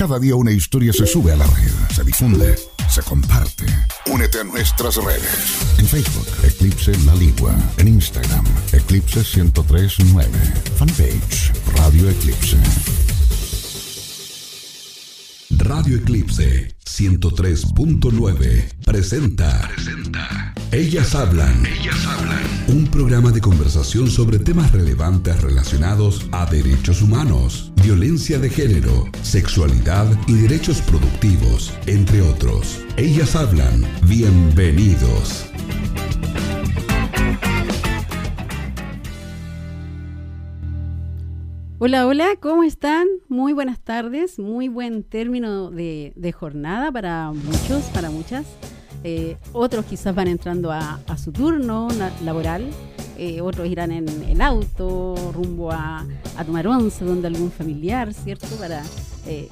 Cada día una historia se sube a la red, se difunde, se comparte. Únete a nuestras redes. En Facebook, Eclipse La Ligua. En Instagram, Eclipse 1039. Fanpage, Radio Eclipse. Radio Eclipse 103.9 presenta. Presenta. Ellas hablan. Ellas hablan. Un programa de conversación sobre temas relevantes relacionados a derechos humanos, violencia de género, sexualidad y derechos productivos, entre otros. Ellas hablan. Bienvenidos. Hola, hola, ¿cómo están? Muy buenas tardes, muy buen término de, jornada para muchos, para muchas. Eh, otros quizás van entrando a, su turno laboral, eh, otros irán en el auto rumbo a, tomar once donde algún familiar, ¿cierto? Para eh,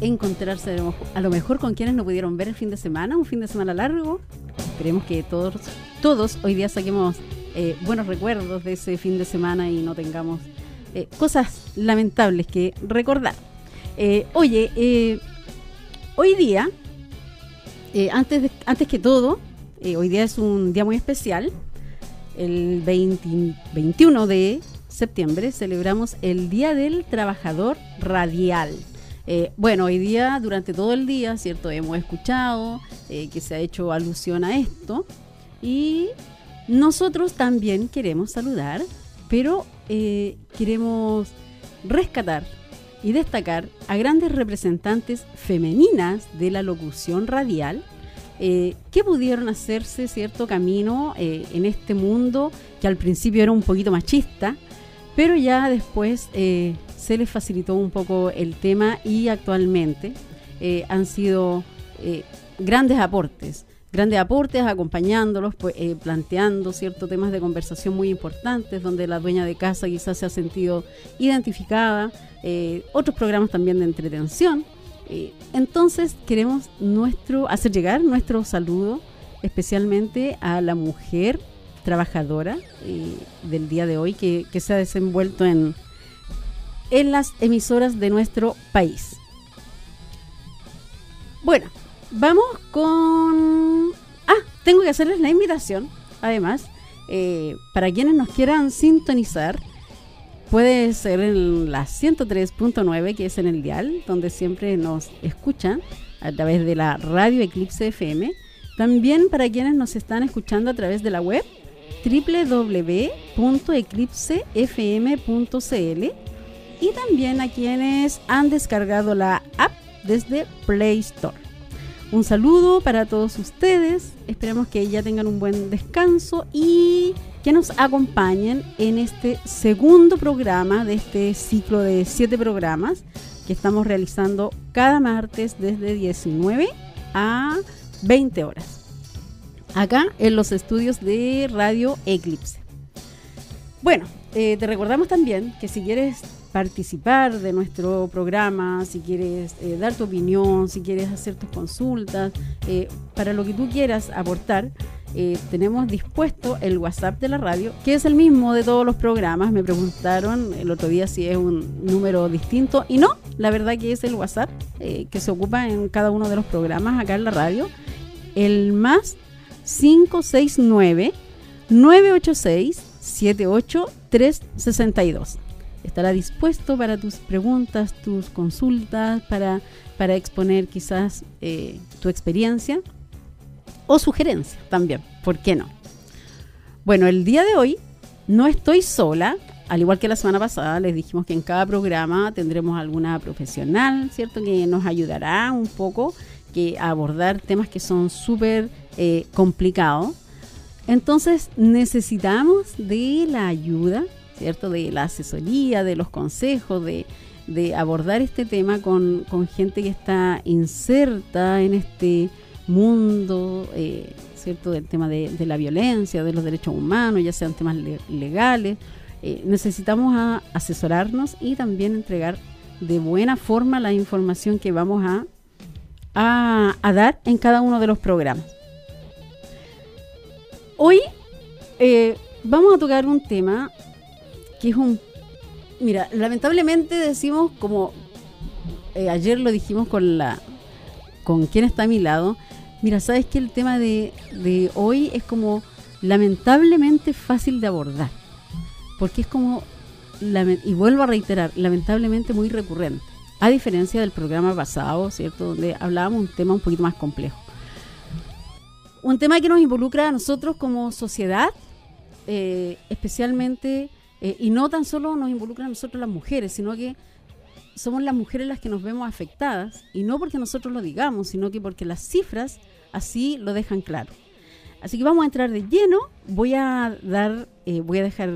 encontrarse a lo mejor con quienes no pudieron ver el fin de semana, un fin de semana largo. Esperemos que todos, todos hoy día saquemos buenos recuerdos de ese fin de semana y no tengamos eh, cosas lamentables que recordar. Eh, oye, eh, hoy día, antes, antes que todo, hoy día es un día muy especial. El 21 de septiembre celebramos el Día del Trabajador Radial. bueno, hoy día, durante todo el día, ¿cierto? Hemos escuchado que se ha hecho alusión a esto y nosotros también queremos saludar, pero eh, queremos rescatar y destacar a grandes representantes femeninas de la locución radial eh, que pudieron hacerse cierto camino eh, en este mundo que al principio era un poquito machista, pero ya después se les facilitó un poco el tema y actualmente han sido grandes aportes grandes aportes, acompañándolos, pues, eh, planteando ciertos temas de conversación muy importantes, donde la dueña de casa quizás se ha sentido identificada, eh, otros programas también de entretención. Eh, entonces queremos nuestro, hacer llegar nuestro saludo especialmente a la mujer trabajadora del día de hoy que, que se ha desenvuelto en, en las emisoras de nuestro país. Bueno, Vamos con... Tengo que hacerles la invitación, además, eh, para quienes nos quieran sintonizar, puede ser en la 103.9, que es en el dial, donde siempre nos escuchan a través de la radio Eclipse FM. También para quienes nos están escuchando a través de la web www.eclipsefm.cl y también a quienes han descargado la app desde Play Store. Un saludo para todos ustedes. Esperamos que ya tengan un buen descanso y que nos acompañen en este segundo programa de este ciclo de siete programas que estamos realizando cada martes desde 19 a 20 horas. Acá en los estudios de Radio Eclipse. Bueno, eh, te recordamos también que si quieres participar de nuestro programa, si quieres eh, dar tu opinión, si quieres hacer tus consultas, eh, para lo que tú quieras aportar, eh, tenemos dispuesto el WhatsApp de la radio, que es el mismo de todos los programas. Me preguntaron el otro día si es un número distinto y no, la verdad que es el WhatsApp que se ocupa en cada uno de los programas acá en la radio. El más 569 986 78362 estará dispuesto para tus preguntas, tus consultas, para, para exponer quizás eh, tu experiencia o sugerencia también, ¿por qué no? Bueno, el día de hoy no estoy sola, al igual que la semana pasada, les dijimos que en cada programa tendremos alguna profesional, ¿cierto? Que nos ayudará un poco que a abordar temas que son súper eh, complicados. Entonces necesitamos de la ayuda ¿cierto? De la asesoría, de los consejos, de, abordar este tema con, gente que está inserta en este mundo, eh, ¿cierto? Del tema de, la violencia, de los derechos humanos, ya sean temas legales. Eh, necesitamos asesorarnos y también entregar de buena forma la información que vamos a, a, dar en cada uno de los programas. Hoy eh, vamos a tocar un tema que es un... Mira, lamentablemente decimos como eh, ayer lo dijimos con la con quien está a mi lado. Mira, sabes que el tema de, de hoy es como lamentablemente fácil de abordar, porque es como, y vuelvo a reiterar, lamentablemente muy recurrente, a diferencia del programa pasado, ¿cierto?, donde hablábamos un tema un poquito más complejo. Un tema que nos involucra a nosotros como sociedad, eh, especialmente, eh, y no tan solo nos involucra a nosotros las mujeres, sino que somos las mujeres las que nos vemos afectadas, y no porque nosotros lo digamos, sino que porque las cifras así lo dejan claro. Así que vamos a entrar de lleno. Voy a dar, eh, voy a dejar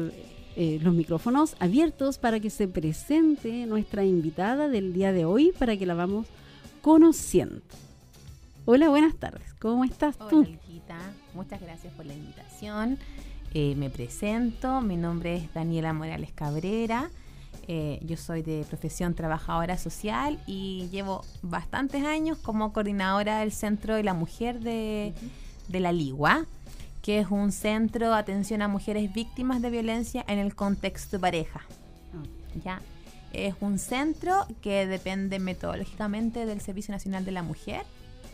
eh, los micrófonos abiertos para que se presente nuestra invitada del día de hoy, para que la vamos conociendo. Hola, buenas tardes. ¿Cómo estás tú? Hola, Muchas gracias por la invitación. Eh, me presento. Mi nombre es Daniela Morales Cabrera. yo soy de profesión trabajadora social y llevo bastantes años como coordinadora del Centro de la Mujer de de la Ligua, que es un centro de atención a mujeres víctimas de violencia en el contexto de pareja. ¿Ya? Es un centro que depende metodológicamente del Servicio Nacional de la Mujer,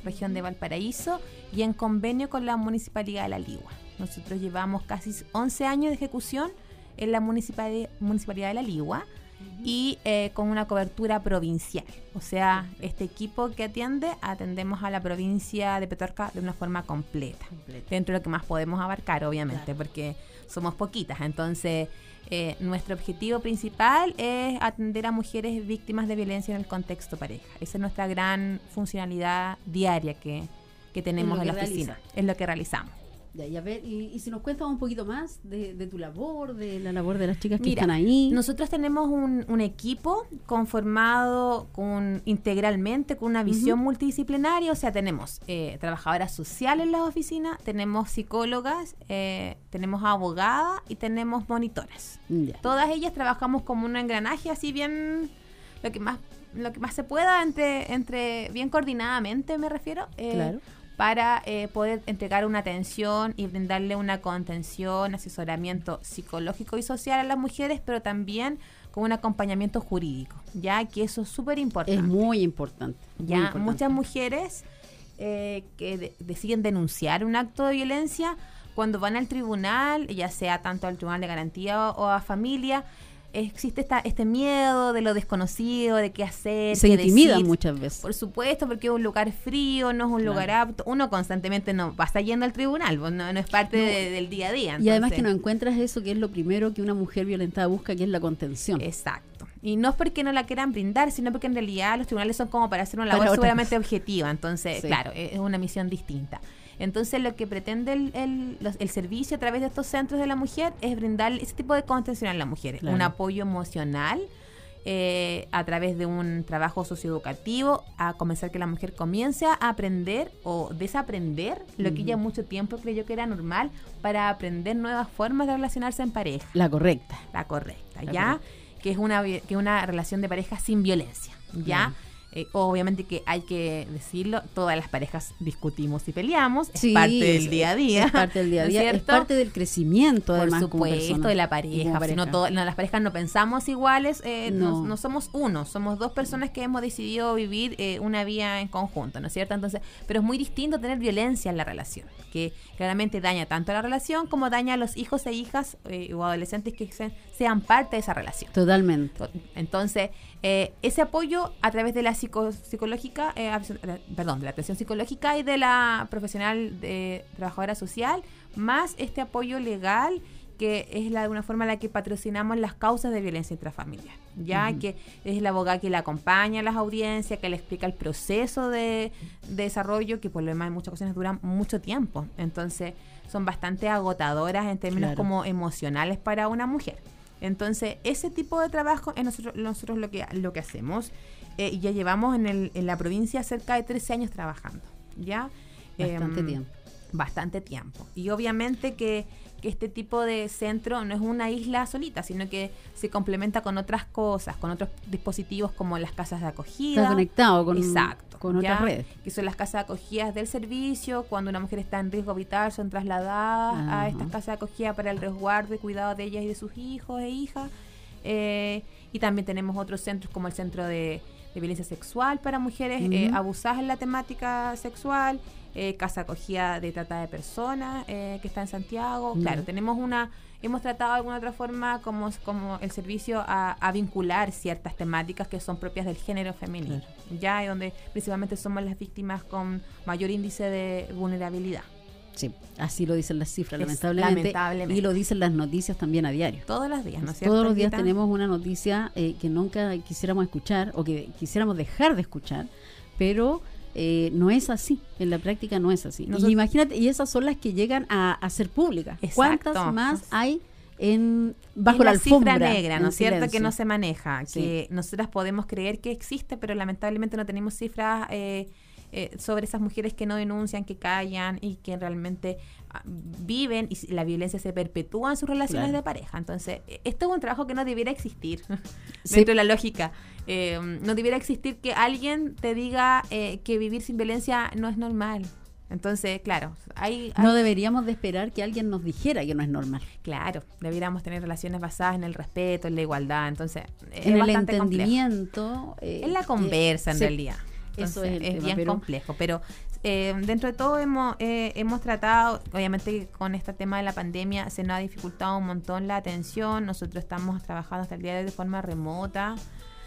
región de Valparaíso, y en convenio con la Municipalidad de La Ligua. Nosotros llevamos casi 11 años de ejecución en la Municipalidad, Municipalidad de La Ligua y eh, con una cobertura provincial. O sea, este equipo que atiende, atendemos a la provincia de Petorca de una forma completa, dentro de lo que más podemos abarcar, obviamente, porque somos poquitas. Entonces, eh, nuestro objetivo principal es atender a mujeres víctimas de violencia en el contexto pareja. Esa es nuestra gran funcionalidad diaria que, tenemos en la oficina, es lo que realizamos. Y, a ver, y, si nos cuentas un poquito más de, tu labor, de la labor de las chicas que están ahí. Nosotros tenemos un, equipo conformado con integralmente con una visión multidisciplinaria, o sea, tenemos eh, trabajadoras sociales en las oficinas, tenemos psicólogas, eh, tenemos abogadas y tenemos monitoras. Todas ellas trabajamos como un engranaje así bien lo que más lo que más se pueda entre entre bien coordinadamente me refiero. Eh, claro para eh, poder entregar una atención y brindarle una contención, asesoramiento psicológico y social a las mujeres, pero también con un acompañamiento jurídico, ya que eso es súper importante. Es muy importante. Ya muchas mujeres eh, que deciden denunciar un acto de violencia cuando van al tribunal, ya sea tanto al tribunal de garantía o a familia, existe esta, este miedo de lo desconocido, de qué hacer. Se intimida muchas veces. Por supuesto, porque es un lugar frío, no es un lugar apto. Uno constantemente no va yendo al tribunal, pues, no, es parte del día a día. Y además que no encuentras eso, que es lo primero que una mujer violentada busca, que es la contención. Exacto. Y no es porque no la quieran brindar, sino porque en realidad los tribunales son como para hacer una labor seguramente objetiva. Entonces, claro, es una misión distinta. Entonces lo que pretende el, el, servicio a través de estos centros de la mujer es brindar ese tipo de contención a la mujer, un apoyo emocional. Eh, a través de un trabajo socioeducativo, a comenzar que la mujer comience a aprender o desaprender lo que ella mucho tiempo creyó que era normal para aprender nuevas formas de relacionarse en pareja. La correcta. La correcta, ¿ya? Que es una, que una relación de pareja sin violencia, ¿ya? Eh, obviamente que hay que decirlo, todas las parejas discutimos y peleamos, es parte del día a día. Es parte del día a día, es, parte del crecimiento, Por supuesto, de la pareja. no, las parejas no pensamos iguales, eh, no. somos uno, somos dos personas que hemos decidido vivir eh, una vida en conjunto, ¿no es cierto? Entonces, pero es muy distinto tener violencia en la relación, que claramente daña tanto a la relación como daña a los hijos e hijas o adolescentes que sean parte de esa relación. Totalmente. Entonces, ese apoyo a través de la psicológica, eh, perdón, de la atención psicológica y de la profesional de trabajadora social, más este apoyo legal que es la, de alguna forma la que patrocinamos las causas de violencia intrafamiliar, ya que es la abogada que le acompaña a las audiencias, que le explica el proceso de, desarrollo, que por lo demás en muchas ocasiones duran mucho tiempo, entonces son bastante agotadoras en términos como emocionales para una mujer. Entonces, ese tipo de trabajo es nosotros, nosotros lo que, lo que hacemos. Eh, ya llevamos en, el, en la provincia cerca de 13 años trabajando. ¿ya? Bastante em, tiempo. Bastante tiempo. Y obviamente que, este tipo de centro no es una isla solita, sino que se complementa con otras cosas, con otros dispositivos como las casas de acogida. Está conectado con, Exacto, con otras redes. Que son las casas de acogida del servicio. Cuando una mujer está en riesgo vital, son trasladadas a estas casas de acogida para el resguardo y cuidado de ellas y de sus hijos e hijas. Eh, y también tenemos otros centros como el centro de de violencia sexual para mujeres eh, abusadas en la temática sexual, eh, casa acogida de trata de personas eh, que está en Santiago. Claro, tenemos una, hemos tratado de alguna otra forma como, como el servicio a, vincular ciertas temáticas que son propias del género femenino, ya donde principalmente somos las víctimas con mayor índice de vulnerabilidad. Sí, así lo dicen las cifras, lamentablemente, Y lo dicen las noticias también a diario. Todos los días, ¿no Todos los días tenemos una noticia eh, que nunca quisiéramos escuchar o que quisiéramos dejar de escuchar, pero eh, no es así. En la práctica no es así. y imagínate, y esas son las que llegan a, ser públicas. ¿Cuántas más hay? En, bajo la, alfombra negra, ¿no es cierto? Que no se maneja, que nosotras podemos creer que existe, pero lamentablemente no tenemos cifras eh, eh, sobre esas mujeres que no denuncian, que callan y que realmente ah, viven y la violencia se perpetúa en sus relaciones de pareja. Entonces, e, esto es un trabajo que no debiera existir dentro de la lógica. Eh, no debiera existir que alguien te diga eh, que vivir sin violencia no es normal. Entonces, claro, hay, No deberíamos de esperar que alguien nos dijera que no es normal. Claro, deberíamos tener relaciones basadas en el respeto, en la igualdad, entonces... En el entendimiento. en la conversa, en realidad. Eso es, bien complejo, pero eh, dentro de todo hemos, eh, hemos tratado, obviamente con este tema de la pandemia se nos ha dificultado un montón la atención, nosotros estamos trabajando hasta el día de hoy de forma remota.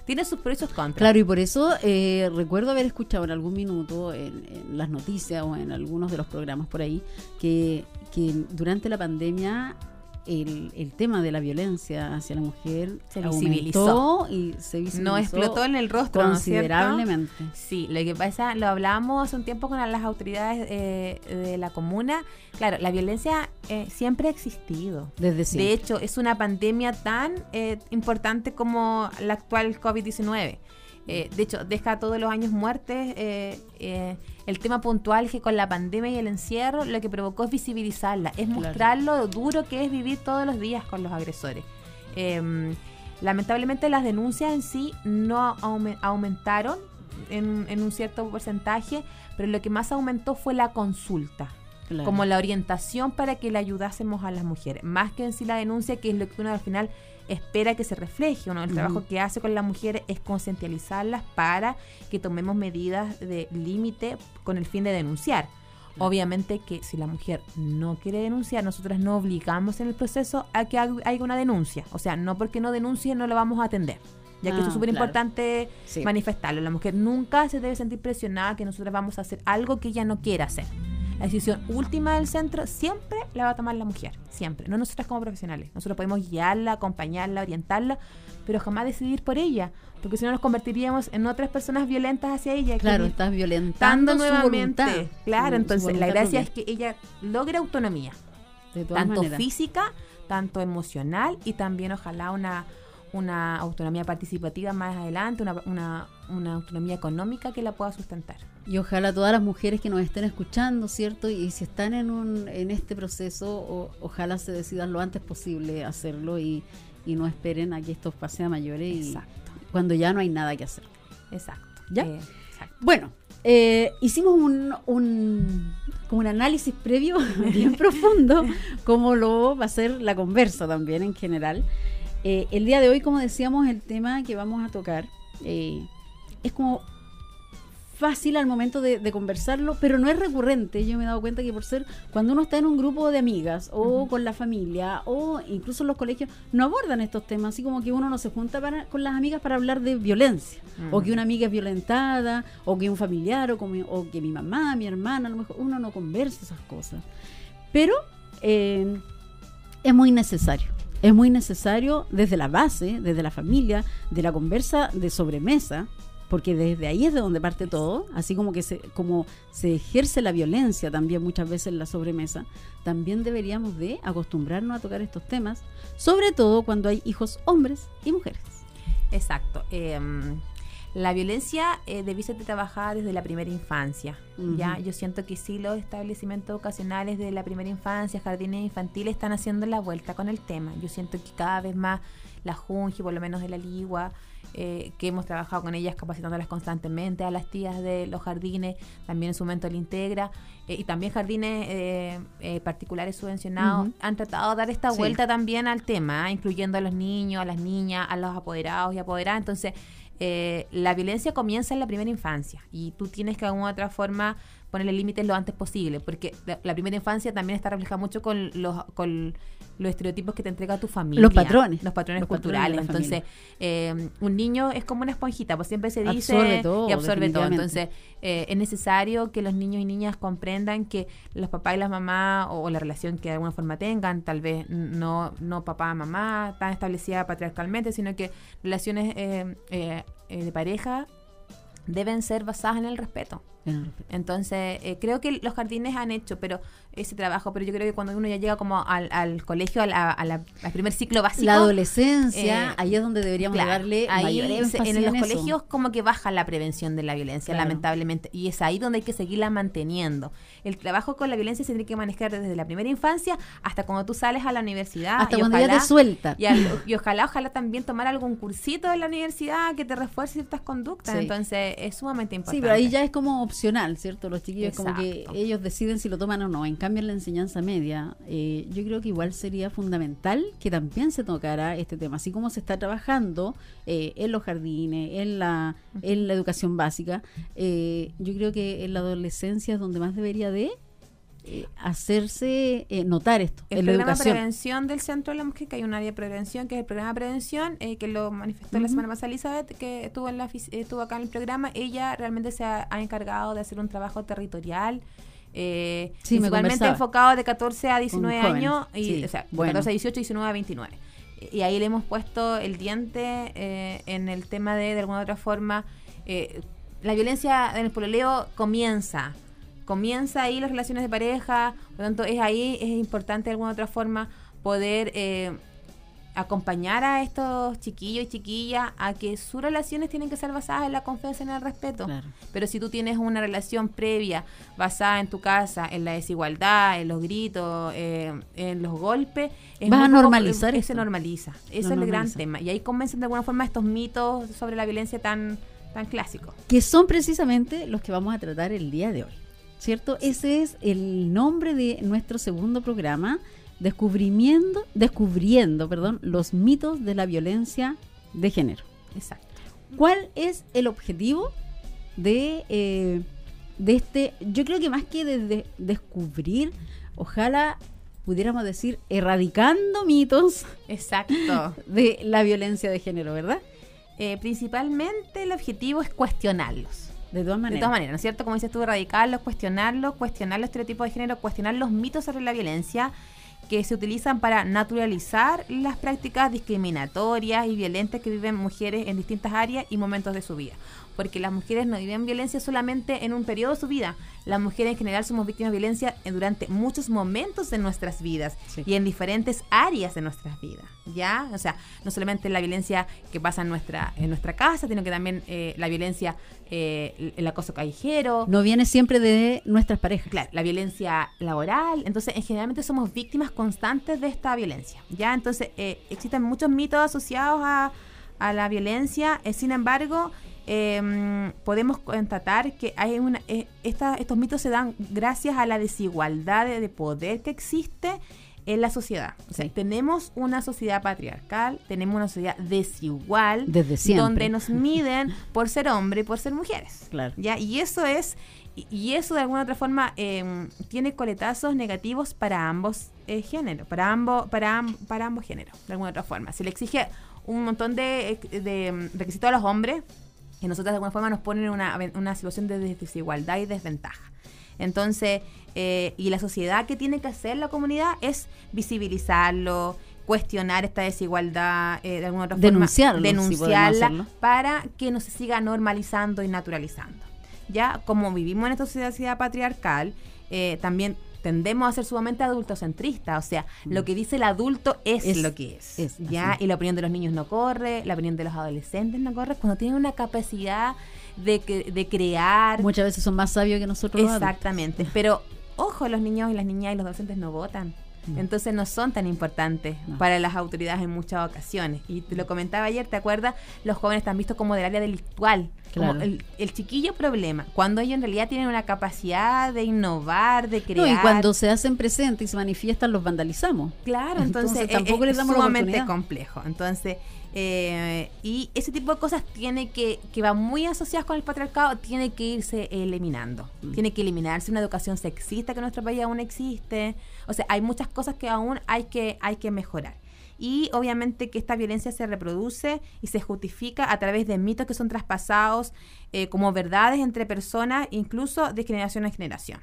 Tiene sus precios contras. Claro, y por eso eh, recuerdo haber escuchado en algún minuto en, en, las noticias o en algunos de los programas por ahí que, que durante la pandemia el, el, tema de la violencia hacia la mujer se visibilizó. y se visibilizó no explotó en el rostro considerablemente. Sí lo que pasa lo hablábamos hace un tiempo con las autoridades eh, de la comuna. Claro la violencia eh, siempre ha existido. Desde siempre. de hecho es una pandemia tan eh, importante como la actual COVID-19 de hecho deja todos los años muertes el tema puntual que con la pandemia y el encierro lo que provocó es visibilizarla, es mostrar lo duro que es vivir todos los días con los agresores. Em, lamentablemente las denuncias en sí no aumentaron en, un cierto porcentaje, pero lo que más aumentó fue la consulta. Como la orientación para que le ayudásemos a las mujeres, más que en sí la denuncia, que es lo que uno al final espera que se refleje. Uno, el trabajo que hace con las mujeres es concientizarlas para que tomemos medidas de límite con el fin de denunciar. Obviamente que si la mujer no quiere denunciar, nosotras no obligamos en el proceso a que haya una denuncia. O sea, no porque no denuncie no la vamos a atender. Ya que eso es ah, súper importante manifestarlo. La mujer nunca se debe sentir presionada que nosotros vamos a hacer algo que ella no quiera hacer. La decisión última del centro siempre la va a tomar la mujer, siempre, no nosotras como profesionales. Nosotros podemos guiarla, acompañarla, orientarla, pero jamás decidir por ella, porque si no nos convertiríamos en otras personas violentas hacia ella. Claro, estás violentando nuevamente. claro, entonces la gracia es que ella logre autonomía, tanto física, tanto emocional y también ojalá una una autonomía participativa más adelante, una, una, una, autonomía económica que la pueda sustentar. Y ojalá todas las mujeres que nos estén escuchando, ¿cierto? Y si están en, un, en este proceso, ojalá se decidan lo antes posible hacerlo y, y no esperen a que esto pase a mayores y cuando ya no hay nada que hacer. Exacto. ¿Ya? Eh, bueno, eh, hicimos un, un, como un análisis previo bien profundo, como lo va a ser la conversa también en general. Eh, el día de hoy, como decíamos, el tema que vamos a tocar es como fácil al momento de, conversarlo, pero no es recurrente. Yo me he dado cuenta que por ser cuando uno está en un grupo de amigas o con la familia o incluso en los colegios, no abordan estos temas, así como que uno no se junta para, con las amigas para hablar de violencia, o que una amiga es violentada, o que un familiar, o, o, que mi mamá, mi hermana, a lo mejor uno no conversa esas cosas. Pero eh, es muy necesario es muy necesario desde la base, desde la familia, de la conversa de sobremesa, porque desde ahí es de donde parte todo, así como que se, como se ejerce la violencia también muchas veces en la sobremesa, también deberíamos de acostumbrarnos a tocar estos temas, sobre todo cuando hay hijos hombres y mujeres. Exacto. Em, la violencia eh, debe ser trabajada desde la primera infancia. Ya, yo siento que sí los establecimientos ocasionales de la primera infancia, jardines infantiles están haciendo la vuelta con el tema. Yo siento que cada vez más la Junji, por lo menos de la Ligua, eh, que hemos trabajado con ellas capacitándolas constantemente, a las tías de los jardines, también en su momento el Integra, eh, y también jardines eh, particulares subvencionados, han tratado de dar esta vuelta también al tema, incluyendo a los niños, a las niñas, a los apoderados y apoderadas. Entonces, eh, la violencia comienza en la primera infancia y tú tienes que de alguna otra forma ponerle límites lo antes posible, porque la, primera infancia también está reflejada mucho con los, con los estereotipos que te entrega tu familia. Los patrones. Los patrones culturales. Entonces, eh, un niño es como una esponjita, pues siempre se dice absorbe todo, y absorbe todo. Entonces, eh, es necesario que los niños y niñas comprendan que los papás y las mamás, o, la relación que de alguna forma tengan, tal vez no, no papá-mamá tan establecida patriarcalmente, sino que relaciones eh, de pareja deben ser basadas en el respeto. Entonces, eh, creo que los jardines han hecho pero ese trabajo, pero yo creo que cuando uno ya llega como al, al colegio, al primer ciclo básico. La adolescencia, eh, ahí es donde deberíamos darle ahí En, los colegios como que baja la prevención de la violencia, lamentablemente, y es ahí donde hay que seguirla manteniendo. El trabajo con la violencia se tiene que manejar desde la primera infancia hasta cuando tú sales a la universidad. Hasta cuando ya te suelta. Y, ojalá, ojalá también tomar algún cursito en la universidad que te refuerce ciertas conductas. Entonces, es sumamente importante. Sí, pero ahí ya es como opcional, ¿cierto? Los chiquillos como que ellos deciden si lo toman o no. En cambio, en la enseñanza media, eh, yo creo que igual sería fundamental que también se tocara este tema. Así como se está trabajando eh, en los jardines, en la, en la educación básica, eh, yo creo que en la adolescencia es donde más debería de hacerse notar esto. El en programa prevención del Centro de la Mujer, que hay un área de prevención, que es el programa de prevención, que lo manifestó la semana pasada Elizabeth, que estuvo, en la, estuvo acá en el programa, ella realmente se ha encargado de hacer un trabajo territorial eh, principalmente enfocado de 14 a 19 años, y, o sea, 14 a 18, 19 a 29. Y ahí le hemos puesto el diente eh, en el tema de, de alguna otra forma, eh, la violencia en el pololeo comienza, comienza ahí las relaciones de pareja, por lo tanto es ahí, es importante de alguna otra forma poder eh, acompañar a estos chiquillos y chiquillas a que sus relaciones tienen que ser basadas en la confianza y en el respeto. Pero si tú tienes una relación previa basada en tu casa, en la desigualdad, en los gritos, eh, en los golpes, es vas a normalizar. se normaliza. Ese es el gran tema. Y ahí convencen de alguna forma estos mitos sobre la violencia tan, tan clásicos. Que son precisamente los que vamos a tratar el día de hoy. ¿Cierto? Ese es el nombre de nuestro segundo programa descubriendo, descubriendo perdón, los mitos de la violencia de género. Exacto. ¿Cuál es el objetivo de, eh, de este? Yo creo que más que de, descubrir, ojalá pudiéramos decir erradicando mitos. Exacto. De la violencia de género, ¿verdad? Eh, principalmente el objetivo es cuestionarlos. De todas maneras. De todas maneras, ¿no es cierto? Como dices tú, erradicarlos, cuestionarlos, cuestionar los estereotipos de género, cuestionar los mitos sobre la violencia que se utilizan para naturalizar las prácticas discriminatorias y violentas que viven mujeres en distintas áreas y momentos de su vida porque las mujeres no viven violencia solamente en un periodo de su vida. Las mujeres en general somos víctimas de violencia durante muchos momentos de nuestras vidas y en diferentes áreas de nuestras vidas. ¿Ya? O sea, no solamente la violencia que pasa en nuestra, en nuestra casa, sino que también eh, la violencia, eh, el acoso callejero. No viene siempre de nuestras parejas. Claro, la violencia laboral. Entonces, en generalmente somos víctimas constantes de esta violencia. ¿Ya? Entonces, eh, existen muchos mitos asociados a, a la violencia. sin embargo, eh, podemos constatar que hay una, eh, estos mitos se dan gracias a la desigualdad de, poder que existe en la sociedad. O sea, tenemos una sociedad patriarcal, tenemos una sociedad desigual, Desde donde nos miden por ser hombre y por ser mujeres. Claro. ¿ya? Y eso es, y, eso de alguna otra forma em, tiene coletazos negativos para ambos eh, géneros, para ambos, para, para ambos géneros, de alguna otra forma. Se le exige un montón de, de requisitos a los hombres y nosotros de alguna forma nos ponen en una, una situación de desigualdad y desventaja. Entonces, eh, y la sociedad que tiene que hacer la comunidad es visibilizarlo, cuestionar esta desigualdad eh, de alguna otra forma, denunciarla para que no se siga normalizando y naturalizando. Ya como vivimos en esta sociedad patriarcal, eh, también tendemos a ser sumamente adultocentristas, o sea, lo que dice el adulto es, lo que es, ¿ya? Y la opinión de los niños no corre, la opinión de los adolescentes no corre, cuando tienen una capacidad de, de crear. Muchas veces son más sabios que nosotros. Exactamente, pero ojo, los niños y las niñas y los adolescentes no votan. Mm. Entonces no son tan importantes para las autoridades en muchas ocasiones. Y te lo comentaba ayer, ¿te acuerdas? Los jóvenes están vistos como del área delictual. Como el, chiquillo problema, cuando ellos en realidad tienen una capacidad de innovar, de crear. y cuando se hacen presentes y se manifiestan, los vandalizamos. Claro, entonces, tampoco les damos es sumamente complejo. Entonces, Eh, y ese tipo de cosas tiene que, que va muy asociadas con el patriarcado, tiene que irse eliminando. Mm. Tiene que eliminarse una educación sexista que en nuestro país aún existe. O sea, hay muchas cosas que aún hay que, hay que mejorar. Y obviamente que esta violencia se reproduce y se justifica a través de mitos que son traspasados eh, como verdades entre personas, incluso de generación en generación.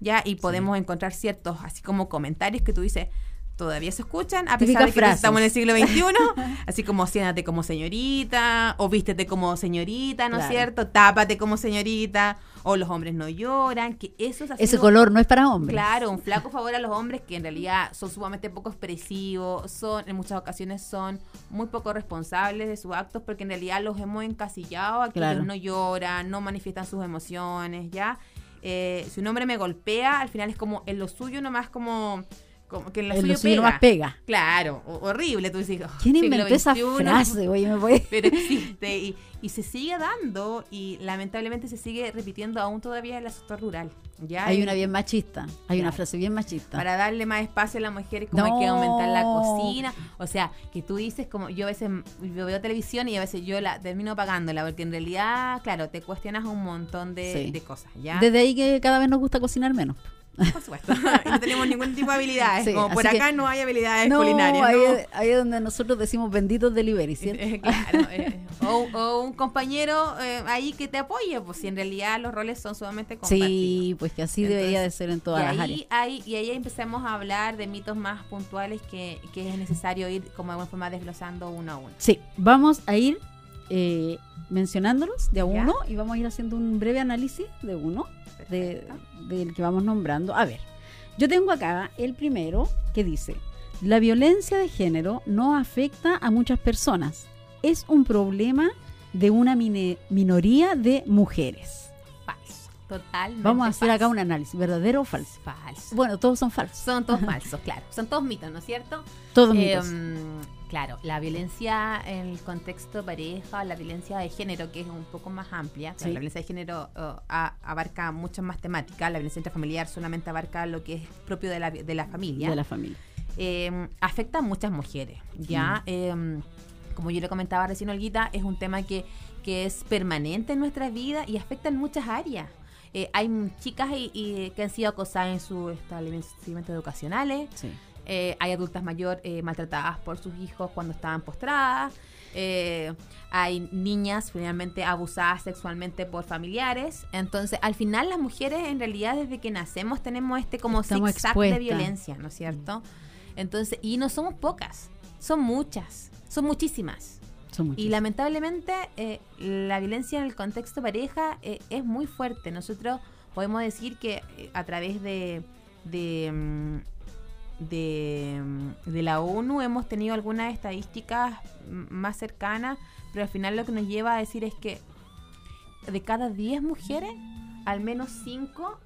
¿Ya? Y podemos encontrar ciertos, así como comentarios que tú dices, todavía se escuchan, a pesar de que frases. estamos en el siglo XXI, así como siéntate como señorita, o vístete como señorita, ¿no es Claro. cierto? Tápate como señorita, o los hombres no lloran, que eso es así Ese color no es para hombres. Claro, un flaco favor a los hombres que en realidad son sumamente poco expresivos, son en muchas ocasiones son muy poco responsables de sus actos porque en realidad los hemos encasillado a que Claro. ellos no lloran, no manifiestan sus emociones, ¿ya? Eh, si un hombre me golpea, al final es como en lo suyo nomás como, como que en lo En suyo, pega. nomás pega. Claro, ho- horrible, tú dices. oh, ¿Quién inventó esa frase? Oye, me voy. Pero existe y, y se sigue dando y lamentablemente se sigue repitiendo aún todavía en la sector rural. ¿ya? Hay una bien machista. Hay una Claro. frase bien machista. para darle más espacio a las mujeres como hay que No. aumentar la cocina o sea que tú dices como yo a veces yo veo televisión y a veces yo la termino pagándola porque en realidad claro te cuestionas un montón de, Sí. de cosas ya Desde ahí que cada vez nos gusta cocinar menos. por supuesto no tenemos ningún tipo de habilidades Sí, como por acá no hay habilidades No, culinarias ahí, ¿no? es- ahí es donde nosotros decimos benditos delivery, ¿cierto? Eh, claro, eh, o, o un compañero eh, ahí que te apoye, pues si en realidad los roles son sumamente compartidos. Sí, pues que así debería de ser en todas y las ahí, áreas. ahí- y ahí empezamos a hablar de mitos más puntuales que, que es necesario ir como de alguna forma desglosando uno a uno. Sí, vamos a ir eh, mencionándolos de a Ya. uno y vamos a ir haciendo un breve análisis de uno, de, del que vamos nombrando. A ver, yo tengo acá el primero que dice, la violencia de género no afecta a muchas personas, es un problema de una mine- minoría de mujeres. Falso. Totalmente. Vamos a hacer acá un análisis, ¿verdadero o falso? Falso. Bueno, todos son falsos, Son todos falsos, claro. Son todos mitos, ¿no es cierto? todos Eh, mitos. Claro, la violencia en el contexto pareja, la violencia de género, que es un poco más amplia. Sí. La violencia de género a- abarca muchas más temáticas. La violencia intrafamiliar solamente abarca lo que es propio de la, de la familia. de la familia. eh, afecta a muchas mujeres, ¿ya? Eh, como yo le comentaba recién, Olguita, es un tema que, que es permanente en nuestra vida y afecta en muchas áreas. Eh, hay chicas y, y que han sido acosadas en sus establecimientos educacionales. Sí. Eh, hay adultas mayores eh, maltratadas por sus hijos cuando estaban postradas. Eh, hay niñas finalmente abusadas sexualmente por familiares. Entonces, al final las mujeres en realidad desde que nacemos tenemos este como zigzag de violencia, ¿no es cierto? Entonces, y no somos pocas, son muchas, son muchísimas. Son. Y lamentablemente la violencia en el contexto pareja es muy fuerte. Nosotros podemos decir que a través de, de, mm, de, mm, de la ONU hemos tenido algunas estadísticas más cercanas, pero al final lo que nos lleva a decir es que de cada 10 mujeres, al menos 5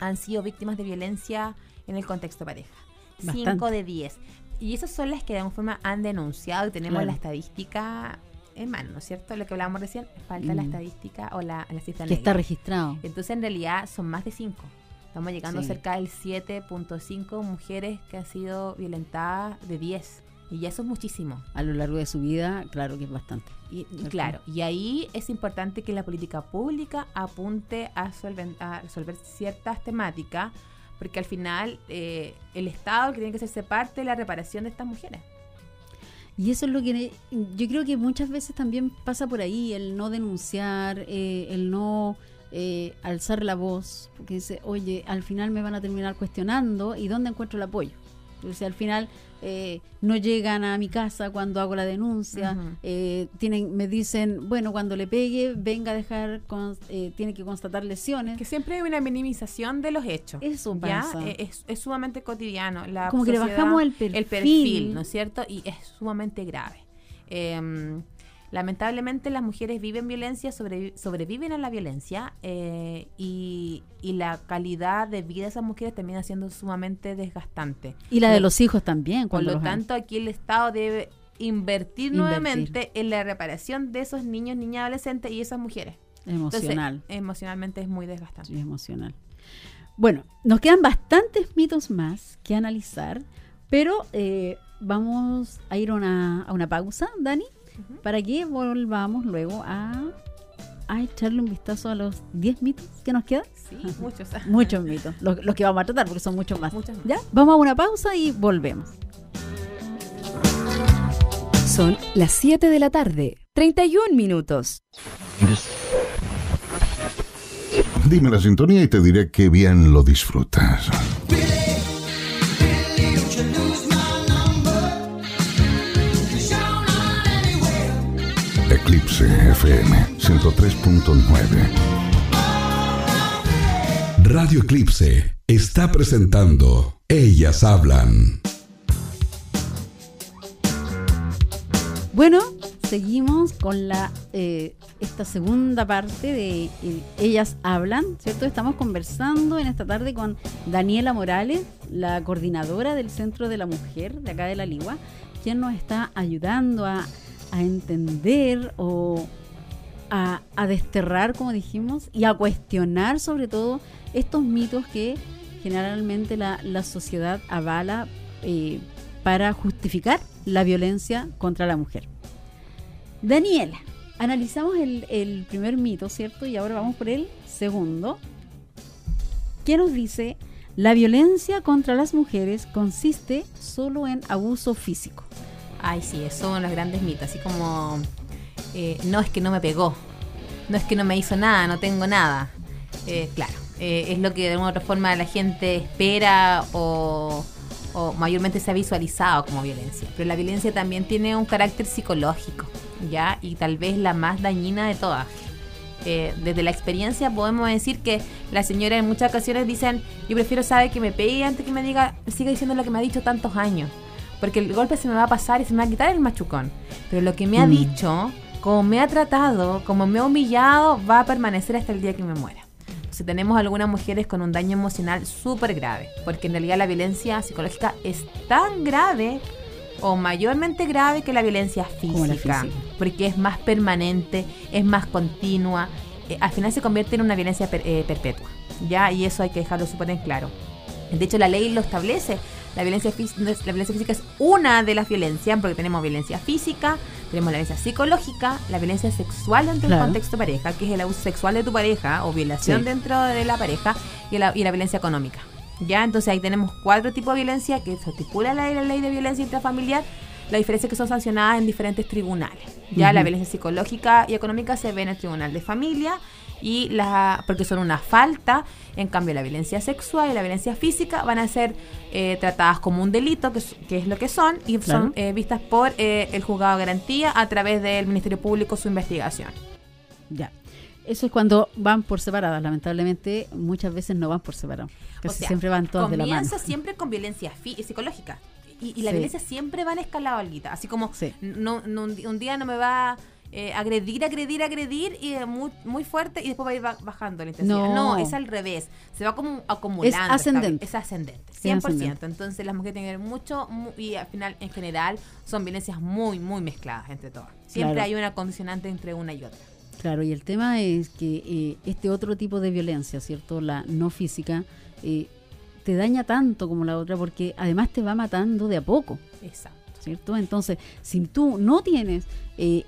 han sido víctimas de violencia en el contexto pareja. Bastante. 5 de 10. Y esas son las que de alguna forma han denunciado y tenemos Claro. la estadística en mano, ¿no es cierto? Lo que hablábamos recién, falta la Mm. estadística o la, la cifra que está registrado. Entonces en realidad son más de 5. Estamos llegando Sí. cerca del 7.5 mujeres que han sido violentadas de 10. Y ya eso es muchísimo. A lo largo de su vida, claro que es bastante. Y, claro, y ahí es importante que la política pública apunte a, a resolver ciertas temáticas, porque al final eh, el Estado que tiene que hacerse parte de la reparación de estas mujeres. Y eso es lo que yo creo que muchas veces también pasa por ahí, el no denunciar, eh, el no eh, alzar la voz, porque dice, oye, al final me van a terminar cuestionando y ¿dónde encuentro el apoyo? Entonces al final eh, no llegan a mi casa cuando hago la denuncia, eh, tienen, me dicen, bueno, cuando le pegue, venga a dejar, con- eh, tiene que constatar lesiones. Que siempre hay una minimización de los hechos. Eso ¿ya? pasa. Eh, Es, es sumamente cotidiano. La Como que le bajamos el perfil. el perfil, ¿no es cierto? Y es sumamente grave. Lamentablemente las mujeres viven violencia, sobrevi- sobreviven a la violencia eh, y, y la calidad de vida de esas mujeres termina siendo sumamente desgastante. Y la de Por- los hijos también. Por Cuando lo los han- tanto, aquí el Estado debe invertir, Invertir. nuevamente en la reparación de esos niños, niñas, adolescentes y esas mujeres. Entonces, emocional. emocionalmente es muy desgastante. Sí, emocional. Bueno, nos quedan bastantes mitos más que analizar, pero eh, vamos a ir una, a una pausa, Dani, para que volvamos luego a, a echarle un vistazo a los 10 mitos que nos quedan. Sí, muchos. Muchos mitos, los, los que vamos a tratar, porque son muchos más. Muchos más. ¿Ya? Vamos a una pausa y volvemos. Son las 7 de la tarde, 31 minutos. Dime la sintonía y te diré qué bien lo disfrutas. Eclipse FM 103.9. Radio Eclipse está presentando Ellas Hablan. Bueno, seguimos con la eh, esta segunda parte de Ellas Hablan, ¿cierto? Estamos conversando en esta tarde con Daniela Morales, la coordinadora del Centro de la Mujer de acá de La Ligua, quien nos está ayudando a, a entender o a, desterrar, como dijimos, y a cuestionar sobre todo estos mitos que generalmente la, la sociedad avala eh, para justificar la violencia contra la mujer. Daniela, analizamos el, el primer mito, ¿cierto? Y ahora vamos por el segundo. ¿Qué nos dice? La violencia contra las mujeres consiste solo en abuso físico. Ay, sí, esos son los grandes mitos. Así como, eh, no es que no me pegó, no es que no me hizo nada, no tengo nada. Eh, claro, eh, es lo que de alguna otra forma la gente espera o, o mayormente se ha visualizado como violencia. Pero la violencia también tiene un carácter psicológico, ¿ya? Y tal vez la más dañina de todas. Eh, desde la experiencia podemos decir que la señora en muchas ocasiones dicen, yo prefiero saber que me pegue antes que me diga, siga diciendo lo que me ha dicho tantos años. Porque el golpe se me va a pasar y se me va a quitar el machucón. Pero lo que me ha Mm. dicho, como me ha tratado, como me ha humillado, va a permanecer hasta el día que me muera. Si tenemos algunas mujeres con un daño emocional súper grave, porque en realidad la violencia psicológica es tan grave o mayormente grave que la violencia física, Como la física. porque es más permanente, es más continua, eh, al final se convierte en una violencia per- eh, perpetua, ¿ya? Y eso hay que dejarlo súper en claro. De hecho, la ley lo establece. La violencia, la violencia física es una de las violencias, porque tenemos violencia física, tenemos la violencia psicológica, la violencia sexual dentro Claro. del contexto pareja, que es el abuso sexual de tu pareja o violación Sí. dentro de la pareja, y la, y la violencia económica. Ya, entonces ahí tenemos cuatro tipos de violencia que se estipula la, la ley de violencia intrafamiliar. La diferencia es que son sancionadas en diferentes tribunales. Ya la violencia psicológica y económica se ve en el tribunal de familia y la porque son una falta. En cambio, la violencia sexual y la violencia física van a ser eh, tratadas como un delito, que, es- que es lo que son, y Claro. son eh, vistas por eh, el juzgado de garantía a través del Ministerio Público su investigación. Ya. Eso es cuando van por separadas. Lamentablemente, muchas veces no van por separado. Casi O sea, siempre van todas de la mano. Comienza siempre con violencia fí- psicológica. Y, y la Sí. violencia siempre va en escalado, Olguita. Así como Sí. no, no, un, día no me va eh, agredir, agredir, agredir y eh, muy, muy fuerte y después va a ir ba- bajando la intensidad. No. No. es al revés. Se va como acumulando. Es ascendente. Es ascendente. Es 100%. ascendente. Entonces las mujeres tienen mucho mu- y al final, en general, son violencias muy, muy mezcladas entre todas. Siempre Claro. hay una condicionante entre una y otra. Claro, y el tema es que eh, este otro tipo de violencia, ¿cierto? La no física, eh, te daña tanto como la otra porque además te va matando de a poco, Exacto. ¿cierto? Entonces, si tú no tienes eh,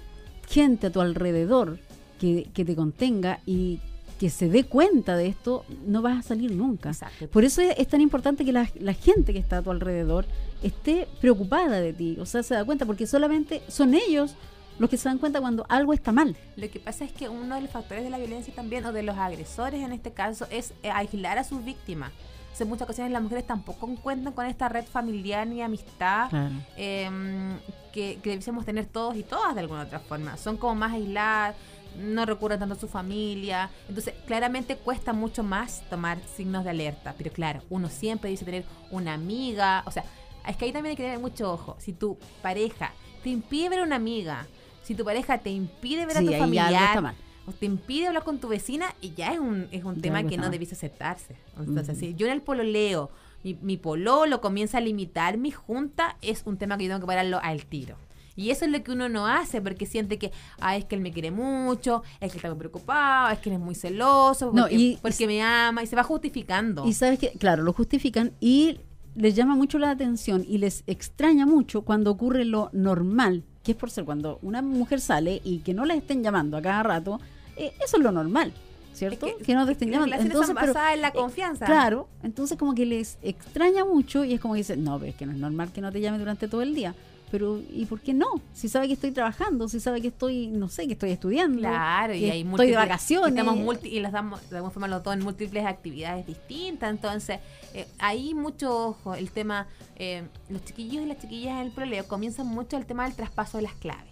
gente a tu alrededor que, que te contenga y que se dé cuenta de esto, no vas a salir nunca. Exacto. Por eso es, es tan importante que la, la gente que está a tu alrededor esté preocupada de ti, o sea, se da cuenta, porque solamente son ellos los que se dan cuenta cuando algo está mal. Lo que pasa es que uno de los factores de la violencia también, o de los agresores en este caso, es eh, aislar a sus víctimas. O sea, en muchas ocasiones las mujeres tampoco cuentan con esta red familiar ni amistad Claro. em, que, que debiésemos tener todos y todas de alguna otra forma. Son como más aisladas, no recurren tanto a su familia. Entonces, claramente cuesta mucho más tomar signos de alerta. Pero claro, uno siempre dice tener una amiga. O sea, es que ahí también hay que tener mucho ojo. Si tu pareja te impide ver a una amiga, si tu pareja te impide ver a tu familiar, o te impide hablar con tu vecina, y ya es un, es un Ya tema que no mal. debiste aceptarse. Entonces, Ujú. si yo en el pololeo, mi, mi pololo comienza a limitar mi junta, es un tema que yo tengo que pararlo al tiro. Y eso es lo que uno no hace porque siente que, ah, es que él me quiere mucho, es que está muy preocupado, es que él es muy celoso, No, porque, y- porque me ama y se va justificando. Y sabes que, claro, lo justifican y les llama mucho la atención y les extraña mucho cuando ocurre lo normal, que es por ser cuando una mujer sale y que no la estén llamando a cada rato, eh, eso es lo normal. ¿Cierto? que, no te estén llamando. Entonces, son en la eh, confianza. claro, entonces como que les extraña mucho y es como que dicen, no, pero es que no es normal que no te llame durante todo el día pero ¿y por qué no? Si sabe que estoy trabajando, si sabe que estoy, no sé, que estoy estudiando. Claro, y hay estoy de vacaciones. Estamos y las damos, de alguna forma los dos en múltiples actividades distintas. Entonces, eh, ahí mucho ojo, el tema, eh, los chiquillos y las chiquillas en el problema comienzan mucho el tema del traspaso de las claves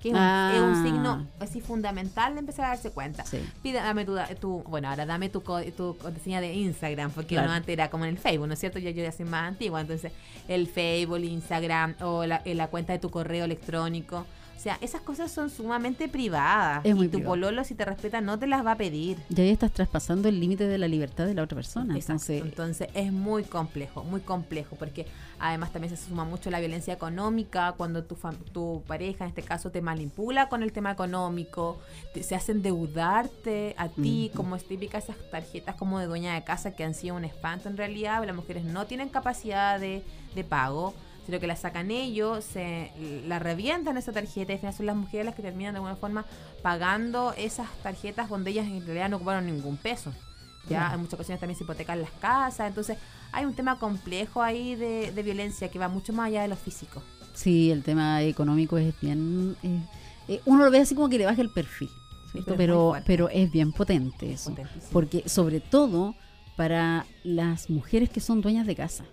que es, un, ah. signo así fundamental de empezar a darse cuenta. Pide, dame tu, bueno, ahora dame tu, tu contraseña de Instagram, porque no antes era como en el Facebook, ¿no es cierto? Yo, yo ya soy más antigua, entonces el Facebook, Instagram o la, la cuenta de tu correo electrónico. O sea, esas cosas son sumamente privadas. y tu pololo, si te respeta, no te las va a pedir. Y ahí estás traspasando el límite de la libertad de la otra persona. Entonces, entonces es muy complejo, muy complejo, porque además también se suma mucho la violencia económica, cuando tu, tu pareja, en este caso, te manipula con el tema económico, se hacen endeudarte a ti, como es típica esas tarjetas como de dueña de casa que han sido un espanto en realidad. Las mujeres no tienen capacidad de, de pago sino que la sacan ellos, se la revientan esa tarjeta y al final son las mujeres las que terminan de alguna forma pagando esas tarjetas donde ellas en realidad no ocuparon ningún peso. Ya en muchas ocasiones también se hipotecan las casas, entonces hay un tema complejo ahí de, violencia que va mucho más allá de lo físico. Sí, el tema económico es bien... Eh, eh, uno lo ve así como que le baja el perfil, pero, pero, es bien potente eso. Porque sobre todo para las mujeres que son dueñas de casa.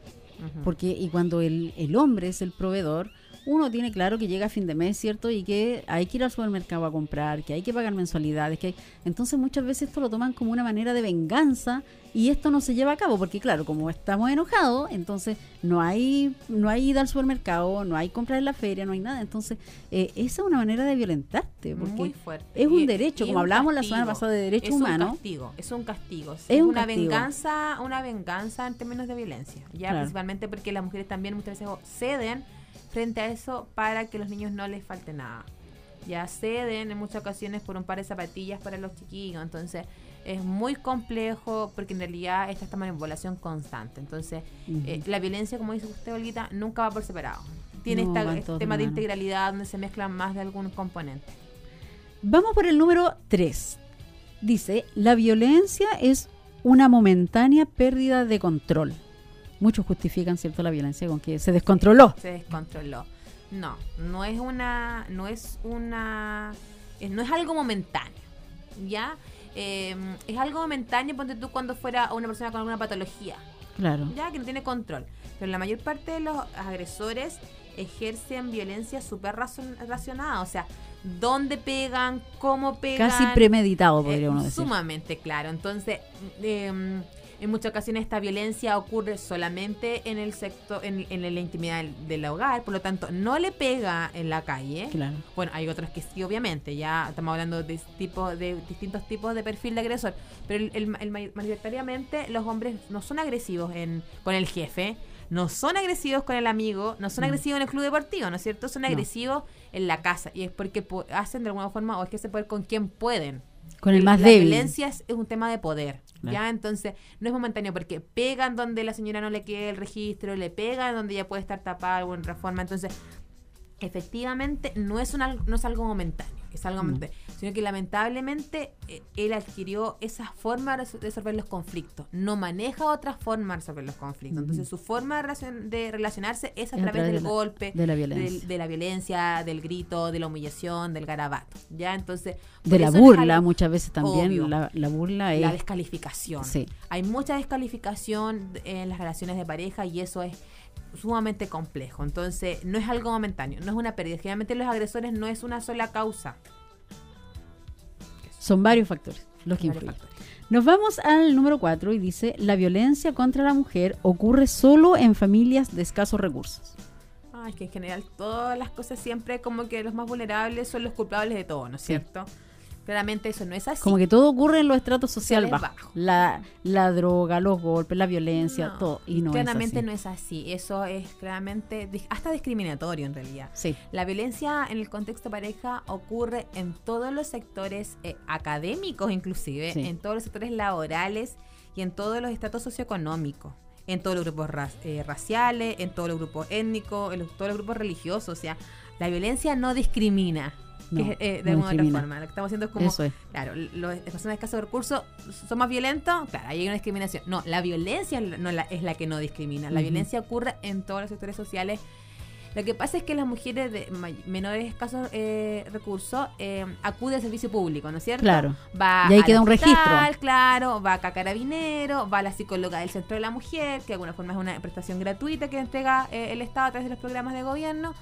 Porque, y cuando el, el hombre es el proveedor, uno tiene claro que llega a fin de mes, ¿cierto? Y que hay que ir al supermercado a comprar, que hay que pagar mensualidades, que entonces muchas veces esto lo toman como una manera de venganza y esto no se lleva a cabo porque claro, como estamos enojados, entonces no hay no hay ida al supermercado, no hay comprar en la feria, no hay nada, entonces eh, esa es una manera de violentarte porque Muy fuerte. es un derecho, como hablábamos la semana pasada de derechos humanos. Es un castigo, es un castigo, es, una venganza, una venganza en términos de violencia, ya principalmente porque las mujeres también muchas veces ceden frente a eso para que los niños no les falte nada. Ya ceden en muchas ocasiones por un par de zapatillas para los chiquillos, entonces es muy complejo porque en realidad está esta manipulación constante. Entonces, eh, la violencia, como dice usted, Olguita, nunca va por separado. Tiene este tema de integralidad donde se mezclan más de algún componente. Vamos por el número 3. Dice, la violencia es una momentánea pérdida de control muchos justifican cierto la violencia con que se descontroló. Se descontroló. No, no es una, no es una, eh, no es algo momentáneo, ¿ya? Em, es algo momentáneo, ponte tú cuando fuera una persona con alguna patología. Claro. Ya, que no tiene control. Pero la mayor parte de los agresores ejercen violencia súper racionada. O sea, dónde pegan, cómo pegan. Casi premeditado, podría uno decir. Sumamente claro. Entonces, eh, en muchas ocasiones esta violencia ocurre solamente en el sector, en, la intimidad del, hogar, por lo tanto no le pega en la calle. Claro. Bueno, hay otros que sí, obviamente, ya estamos hablando de tipo, de distintos tipos de perfil de agresor, pero el, mayoritariamente los hombres no son agresivos en, con el jefe, no son agresivos con el amigo, no son agresivos en el club deportivo, ¿no es cierto? Son agresivos en la casa y es porque hacen de alguna forma o es que se puede con quien pueden. Con el más débil. La violencia es, un tema de poder, ¿ya? Entonces, no es momentáneo porque pegan donde la señora no le quede el registro, le pegan donde ella puede estar tapada de alguna forma. Entonces, efectivamente, no es, una, no es algo momentáneo es algo, mm. sino que lamentablemente eh, él adquirió esa forma de resolver los conflictos, no maneja otra forma de resolver los conflictos. Entonces su forma de, relacionarse es a, través, del golpe, de la, violencia. de la violencia, del grito, de la humillación, del garabato. ¿ya? Entonces, de la burla muchas veces también, la, burla es... La descalificación. Hay mucha descalificación en las relaciones de pareja y eso es sumamente complejo. Entonces, no es algo momentáneo, no es una pérdida. Generalmente los agresores no es una sola causa. Son varios factores los que influyen. Nos vamos al número 4 y dice, la violencia contra la mujer ocurre solo en familias de escasos recursos. Ah, es que en general todas las cosas siempre como que los más vulnerables son los culpables de todo, ¿no es cierto? Claramente eso no es así. Como que todo ocurre en los estratos sociales bajos. La, la droga, los golpes, la violencia, todo. Y no claramente es no es así. Eso es claramente hasta discriminatorio en realidad. Sí. La violencia en el contexto pareja ocurre en todos los sectores eh, académicos inclusive, en todos los sectores laborales y en todos los estratos socioeconómicos. en todos los grupos eh, raciales, en todos los grupos étnicos, en todos los grupos religiosos. O sea, la violencia no discrimina. Eh, de alguna otra forma. Lo que estamos haciendo es como, claro, las personas de escasos recursos son más violentos, claro, ahí hay una discriminación. No, la violencia no es la que no discrimina. La violencia ocurre en todos los sectores sociales lo que pasa es que las mujeres de menores escasos eh, recursos eh, acuden al servicio público, ¿no es cierto? Claro. Va y ahí queda un registro. Claro, va a Carabinero, va a la psicóloga del Centro de la Mujer, que de alguna forma es una prestación gratuita que entrega eh, el Estado a través de los programas de gobierno.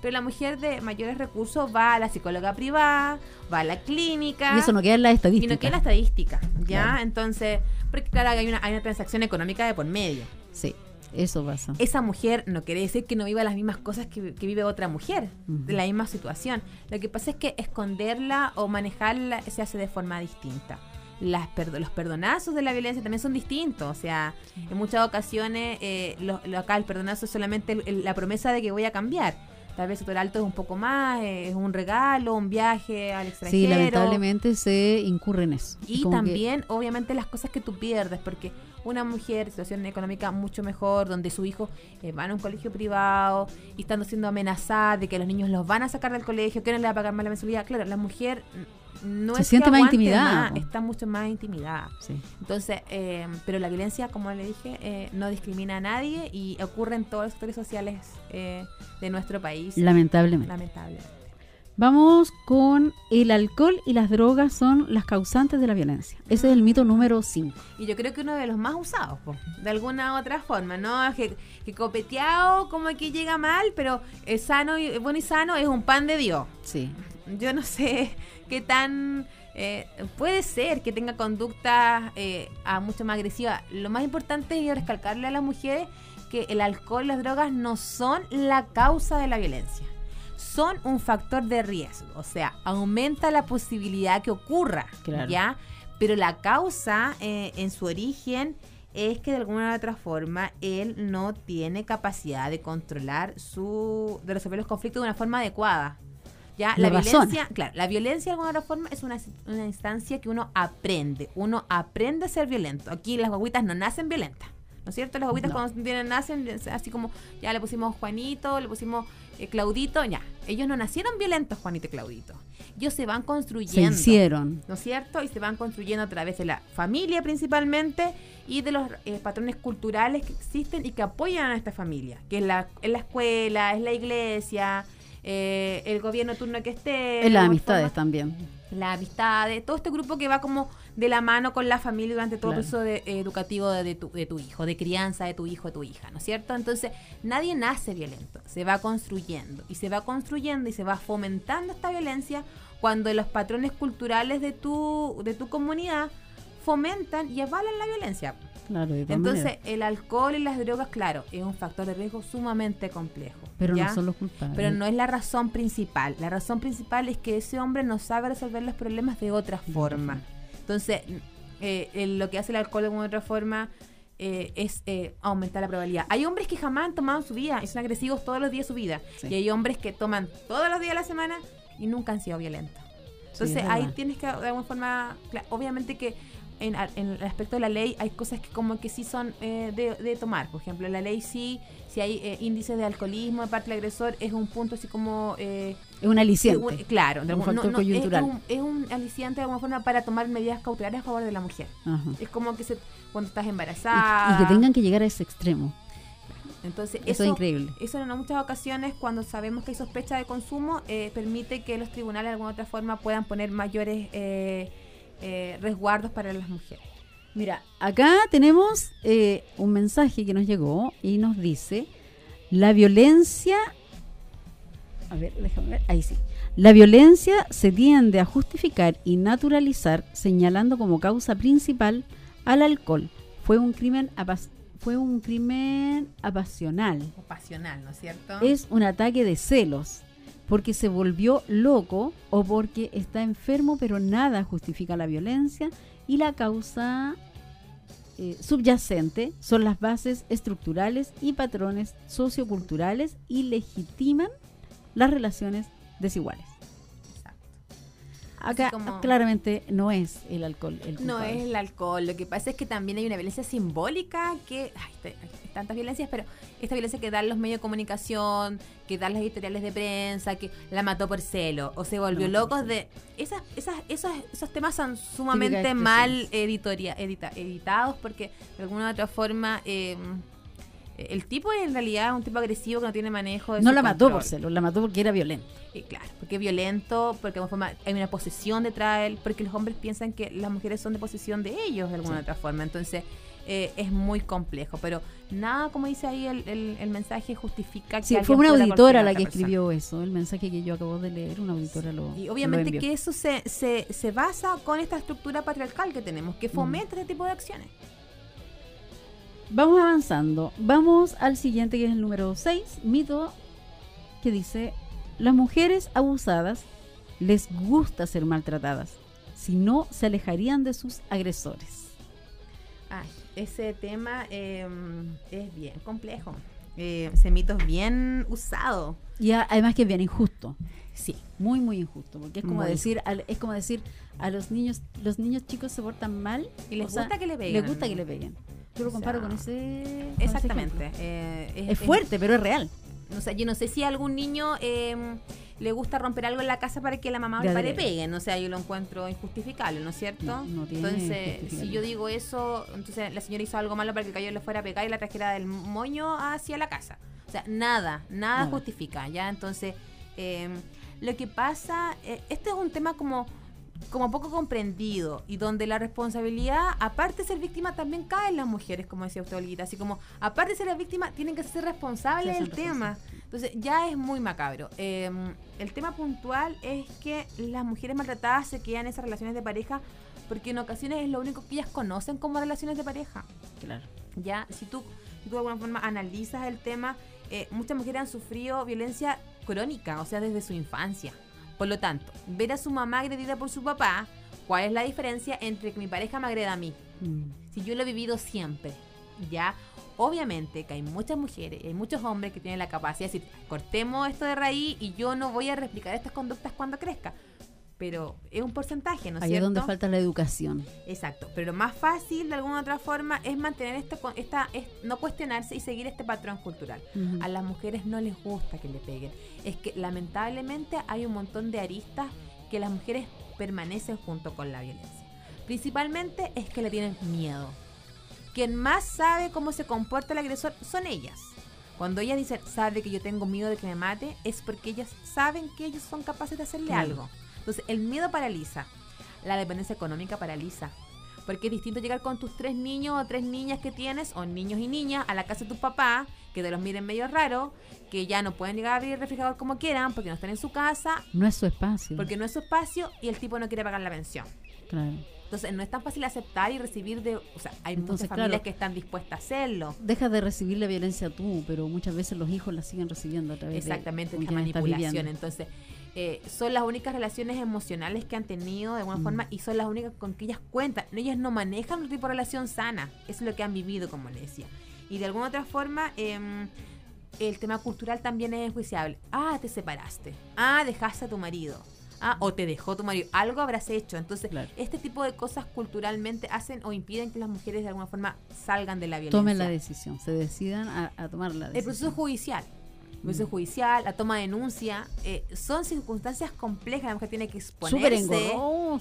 Pero la mujer de mayores recursos va a la psicóloga privada, va a la clínica. Y eso no queda en la estadística. Y no queda en la estadística, ¿ya? Entonces, porque claro, hay una, hay una transacción económica de por medio. Sí. Eso pasa. Esa mujer no quiere decir que no viva las mismas cosas que, vive otra mujer, de la misma situación. Lo que pasa es que esconderla o manejarla se hace de forma distinta. Las los perdonazos de la violencia también son distintos. O sea, en muchas ocasiones, eh, lo, acá el perdonazo es solamente la promesa de que voy a cambiar tal vez el alto es un poco más, es un regalo, un viaje al extranjero. Sí, lamentablemente se incurre en eso. Y también, obviamente, las cosas que tú pierdes, porque una mujer, situación económica mucho mejor, donde su hijo eh, va a un colegio privado y estando siendo amenazada de que los niños los van a sacar del colegio, que no le va a pagar más la mensualidad. Claro, la mujer no se es siente más intimidada. está mucho más intimidada. Entonces, eh, pero la violencia, como le dije, eh, no discrimina a nadie y ocurre en todos los sectores sociales de nuestro país. Lamentablemente. Lamentablemente. Vamos con el alcohol y las drogas son las causantes de la violencia. Ese es el mito número 5. Y yo creo que uno de los más usados, de alguna u otra forma, ¿no? Que, que copeteado como que llega mal, pero es sano y bueno y sano es un pan de Dios. Sí. Yo no sé qué tan eh, puede ser que tenga conducta eh, a mucho más agresiva. Lo más importante es recalcarle a las mujeres que el alcohol y las drogas no son la causa de la violencia son un factor de riesgo, o sea, aumenta la posibilidad que ocurra, ¿ya? Pero la causa eh, en su origen es que de alguna u otra forma él no tiene capacidad de controlar su de resolver los conflictos de una forma adecuada. Ya, la, violencia, claro, la violencia de alguna otra forma es una, una, instancia que uno aprende. Uno aprende a ser violento. Aquí las guaguitas no nacen violentas. ¿No es cierto? Las guaguitas cuando tienen, nacen así como ya le pusimos Juanito, le pusimos eh, Claudito, ya. Ellos no nacieron violentos, Juanito y Claudito. Ellos se van construyendo. Se hicieron. ¿No es cierto? Y se van construyendo a través de la familia principalmente y de los eh, patrones culturales que existen y que apoyan a esta familia, que es la, es la escuela, es la iglesia, eh, el gobierno turno que esté. En las amistades también. La amistad, todo este grupo que va como de la mano con la familia durante todo el proceso de, educativo de, tu, de tu hijo, de crianza de tu hijo, de tu hija, ¿no es cierto? Entonces, nadie nace violento, se va construyendo y se va construyendo y se va fomentando esta violencia cuando los patrones culturales de tu, de tu comunidad fomentan y avalan la violencia. Entonces, el alcohol y las drogas, claro, es un factor de riesgo sumamente complejo. Pero no son los culpables. Pero no es la razón principal. La razón principal es que ese hombre no sabe resolver los problemas de otra forma. Entonces, eh, lo que hace el alcohol de otra forma eh, es eh, aumentar la probabilidad. Hay hombres que jamás han tomado en su vida y son agresivos todos los días de su vida. Y hay hombres que toman todos los días de la semana y nunca han sido violentos. Entonces ahí tienes que, de alguna forma, obviamente que en, el aspecto de la ley hay cosas que como que sí son eh, de, tomar. Por ejemplo, la ley sí, si hay eh, índices de alcoholismo de parte del agresor, es un punto así como... Eh, es un aliciente. claro, un factor coyuntural. Es, un, aliciente de alguna forma para tomar medidas cautelares a favor de la mujer. Es como que se, cuando estás embarazada... Y, que tengan que llegar a ese extremo. Entonces, eso, es increíble. Eso en muchas ocasiones, cuando sabemos que hay sospecha de consumo, permite que los tribunales de alguna otra forma puedan poner mayores eh, resguardos para las mujeres. Mira, acá tenemos eh, un mensaje que nos llegó y nos dice, la violencia, a ver, déjame ver, ahí sí, la violencia se tiende a justificar y naturalizar señalando como causa principal al alcohol. Fue un crimen fue un crimen apasional. pasional, ¿no es cierto? Es un ataque de celos, porque se volvió loco o porque está enfermo, pero nada justifica la violencia y la causa eh, subyacente son las bases estructurales y patrones socioculturales y legitiman las relaciones desiguales. Acá claramente no es el alcohol. El no es el alcohol. Lo que pasa es que también hay una violencia simbólica que. Ay, tantas violencias, pero esta violencia que dan los medios de comunicación, que dan las editoriales de prensa, que la mató por celo, o se volvió locos de. Esas, esas, esos, esos temas son sumamente mal editoria, editados porque de alguna u otra forma. Eh, el tipo en realidad es un tipo agresivo que no tiene manejo de No la mató por celo, la mató porque era violento. Y claro, porque es violento, porque forma, hay una posesión detrás de él, porque los hombres piensan que las mujeres son de posesión de ellos de alguna otra forma. Entonces, eh, es muy complejo. Pero nada, como dice ahí el, el, mensaje, justifica que. Sí, fue una auditora la que escribió eso, el mensaje que yo acabo de leer, una auditora lo. Y obviamente que eso se, se, se basa con esta estructura patriarcal que tenemos, que fomenta este tipo de acciones. Vamos avanzando. Vamos al siguiente que es el número 6, mito que dice, las mujeres abusadas les gusta ser maltratadas, si no se alejarían de sus agresores. Ay, ese tema em, es bien complejo. Eh, ese mito es bien usado. Y además que es bien injusto. Sí. Muy, muy injusto. Porque es como decir, es como decir, a los niños, los niños chicos se portan mal. Y les gusta que le peguen. Les gusta que le peguen. Yo lo comparo con ese. exactamente. Eh, es, fuerte, pero es real. O sea, yo no sé si a algún niño em, le gusta romper algo en la casa para que la mamá o el padre peguen. O sea, yo lo encuentro injustificable, ¿no es cierto? entonces, si yo digo eso, entonces la señora hizo algo malo para que el caballo le fuera a pegar y la trajera del moño hacia la casa. O sea, nada, nada, justifica, ¿ya? Entonces, em, lo que pasa, eh, este es un tema como como poco comprendido y donde la responsabilidad, aparte de ser víctima, también cae en las mujeres, como decía usted, Olguita. Así como, aparte de ser la víctima, tienen que ser responsables del tema. Entonces, ya es muy macabro. Em, el tema puntual es que las mujeres maltratadas se quedan en esas relaciones de pareja porque en ocasiones es lo único que ellas conocen como relaciones de pareja. Claro. Ya, si tú, de alguna forma analizas el tema, eh, muchas mujeres han sufrido violencia crónica, o sea, desde su infancia. Por lo tanto, ver a su mamá agredida por su papá, ¿cuál es la diferencia entre que mi pareja me agreda a mí? Mm. Si yo lo he vivido siempre, ¿ya? Obviamente que hay muchas mujeres y hay muchos hombres que tienen la capacidad de decir, cortemos esto de raíz y yo no voy a replicar estas conductas cuando crezca pero es un porcentaje, ¿no es Ahí es donde falta la educación. Exacto, pero lo más fácil de alguna otra forma es mantener esto, esta, es, no cuestionarse y seguir este patrón cultural. A las mujeres no les gusta que le peguen. Es que lamentablemente hay un montón de aristas que las mujeres permanecen junto con la violencia. Principalmente es que le tienen miedo. Quien más sabe cómo se comporta el agresor son ellas. Cuando ellas dicen, sabe que yo tengo miedo de que me mate, es porque ellas saben que ellos son capaces de hacerle algo. Entonces, el miedo paraliza, la dependencia económica paraliza. Porque es distinto llegar con tus tres niños o tres niñas que tienes, o niños y niñas, a la casa de tu papá, que te los miren medio raro, que ya no pueden llegar a abrir el refrigerador como quieran, porque no están en su casa. No es su espacio. Porque no es su espacio y el tipo no quiere pagar la pensión. Claro. Entonces no es tan fácil aceptar y recibir de, o sea, hay muchas familias que están dispuestas a hacerlo. Dejas de recibir la violencia tú, pero muchas veces los hijos la siguen recibiendo a través Exactamente, de esta manipulación. Entonces, eh, son las únicas relaciones emocionales que han tenido de alguna mm. forma y son las únicas con que ellas cuentan. Ellas no manejan un tipo de relación sana. Eso es lo que han vivido, como le decía. Y de alguna otra forma, em, el tema cultural también es enjuiciable. Ah, te separaste. Ah, dejaste a tu marido. Ah, o te dejó tu marido. Algo habrás hecho. Entonces, este tipo de cosas culturalmente hacen o impiden que las mujeres de alguna forma salgan de la violencia. Tomen la decisión, se decidan a, a tomar la decisión. El proceso judicial juicio judicial, la toma de denuncia, eh, son circunstancias complejas. La mujer tiene que exponerse,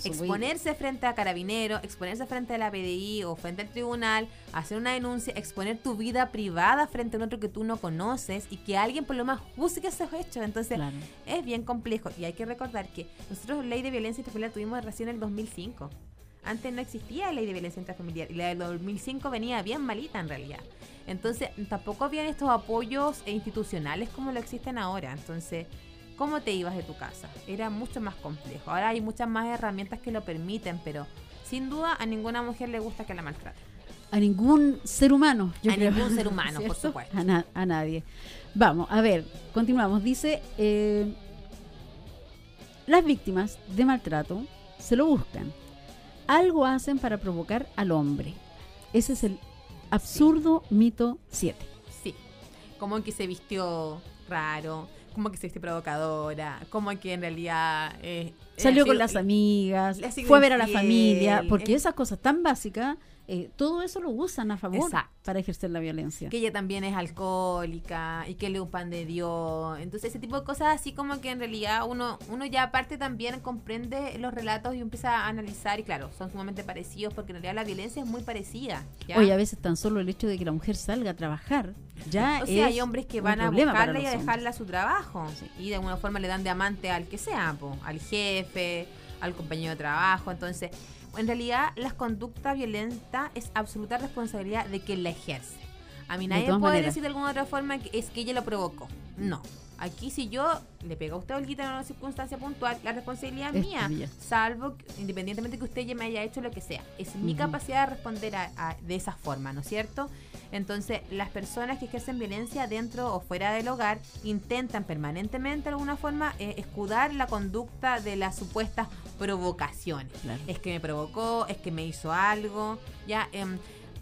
exponerse frente a carabinero, exponerse frente a la PDI o frente al tribunal, hacer una denuncia, exponer tu vida privada frente a un otro que tú no conoces y que alguien por lo más juzgue esos hechos. Entonces, es bien complejo. Y hay que recordar que nosotros ley de violencia intrafamiliar tuvimos recién en el 2005. Antes no existía ley de violencia intrafamiliar y la del 2005 venía bien malita en realidad. Entonces, tampoco habían estos apoyos institucionales como lo existen ahora. Entonces, ¿cómo te ibas de tu casa? Era mucho más complejo. Ahora hay muchas más herramientas que lo permiten, pero sin duda a ninguna mujer le gusta que la maltraten. A ningún ser humano. Yo a ningún ser humano, por supuesto. A, nadie. Vamos, a ver, continuamos. Dice, eh, las víctimas de maltrato se lo buscan. Algo hacen para provocar al hombre. Ese es el Absurdo mito 7. Sí. Como que se vistió raro, como que se vistió provocadora, como que en realidad eh, Salió con las amigas, fue a ver a la familia, porque esas cosas tan básicas, eh, todo eso lo usan a favor Exacto. para ejercer la violencia. que ella también es alcohólica y que le un pan de Dios. Entonces, ese tipo de cosas así como que en realidad uno, uno ya aparte también comprende los relatos y empieza a analizar y claro, son sumamente parecidos porque en realidad la violencia es muy parecida. ¿ya? Oye, a veces tan solo el hecho de que la mujer salga a trabajar ya o sea, hay hombres que van a buscarla y a dejarla a su trabajo y de alguna forma le dan de amante al que sea, po, al jefe, al compañero de trabajo. Entonces, en realidad, las conductas violentas es absoluta responsabilidad de quien la ejerce. A mí De nadie todas puede maneras. decir de alguna otra forma que es que ella lo provocó. No. Aquí si yo le pego a usted Olguita en una circunstancia puntual, la responsabilidad es mía, salvo que- independientemente que usted ya me haya hecho lo que sea. Es mi capacidad de responder a- a- de esa forma, ¿no es cierto? Entonces, las personas que ejercen violencia dentro o fuera del hogar intentan permanentemente de alguna forma eh, escudar la conducta de las supuestas provocaciones. Claro. Es que me provocó, es que me hizo algo, ya... em,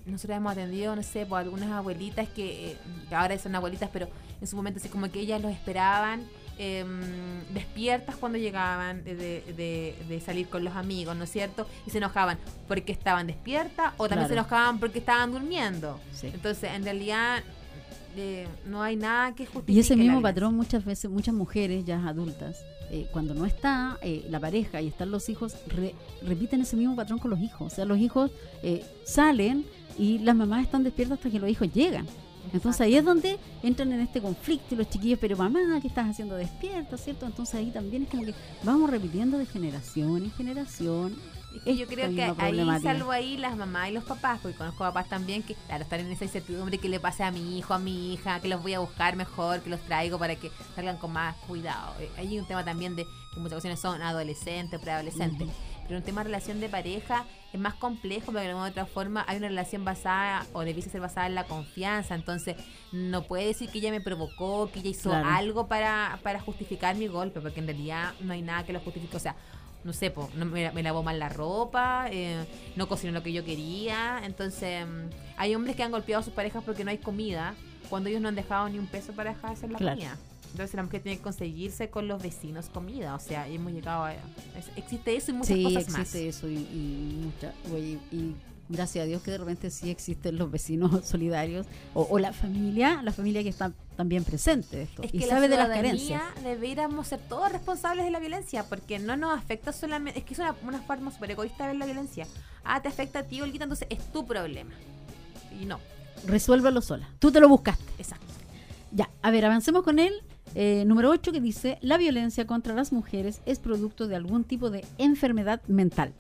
nosotros hemos atendido, no sé, por algunas abuelitas que, eh, que ahora son abuelitas, pero en su momento así como que ellas los esperaban em, despiertas cuando llegaban de, de- de salir con los amigos, ¿no es cierto? Y se enojaban porque estaban despiertas o también Claro. se enojaban porque estaban durmiendo. Sí. Entonces, en realidad, eh, no hay nada que justifique Y ese mismo patrón muchas veces, muchas mujeres ya adultas, eh, cuando no está eh, la pareja y están los hijos, re- repiten ese mismo patrón con los hijos. O sea, los hijos eh, salen y las mamás están despiertas hasta que los hijos llegan. Entonces ahí es donde entran en este conflicto y los chiquillos, pero mamá, ¿qué estás haciendo despierta? ¿Cierto? Entonces ahí también es como que vamos repitiendo de generación en generación. Es que yo creo que ahí, salvo ahí, las mamás y los papás, porque conozco papás también que, claro, están en esa incertidumbre que le pase a mi hijo, a mi hija, que los voy a buscar mejor, que los traigo para que salgan con más cuidado. Eh, Hay un tema también de que muchas ocasiones son adolescentes, preadolescentes. Pero un tema de relación de pareja es más complejo porque de alguna otra forma hay una relación basada o debiese ser basada en la confianza. Entonces, no puede decir que ella me provocó, que ella hizo Claro. algo para, para justificar mi golpe, porque en realidad no hay nada que lo justifique. O sea, no sé, po, no, me, me lavó mal la ropa, eh, no cocinó lo que yo quería. Entonces, mm, hay hombres que han golpeado a sus parejas porque no hay comida, cuando ellos no han dejado ni un peso para dejar de hacer la Claro. comida. Entonces, la mujer tiene que conseguirse con los vecinos comida. O sea, hemos llegado a. es- existe eso y muchas sí, cosas existe más. eso y, y mucha- oye, y gracias a Dios que de repente sí existen los vecinos solidarios o, o la familia, la familia que está también presente de esto Es y que sabe de la las ciudadanía carencias. deberíamos ser todos responsables de la violencia, porque no nos afecta solamente, es que es una, una forma súper egoísta de ver la violencia. Ah, te afecta a ti, Olguita, entonces es tu problema. Y no, Resuélvelo sola. Tú te lo buscaste. exacto. Ya, a ver, avancemos con el eh, número 8 que dice, la violencia contra las mujeres es producto de algún tipo de enfermedad mental.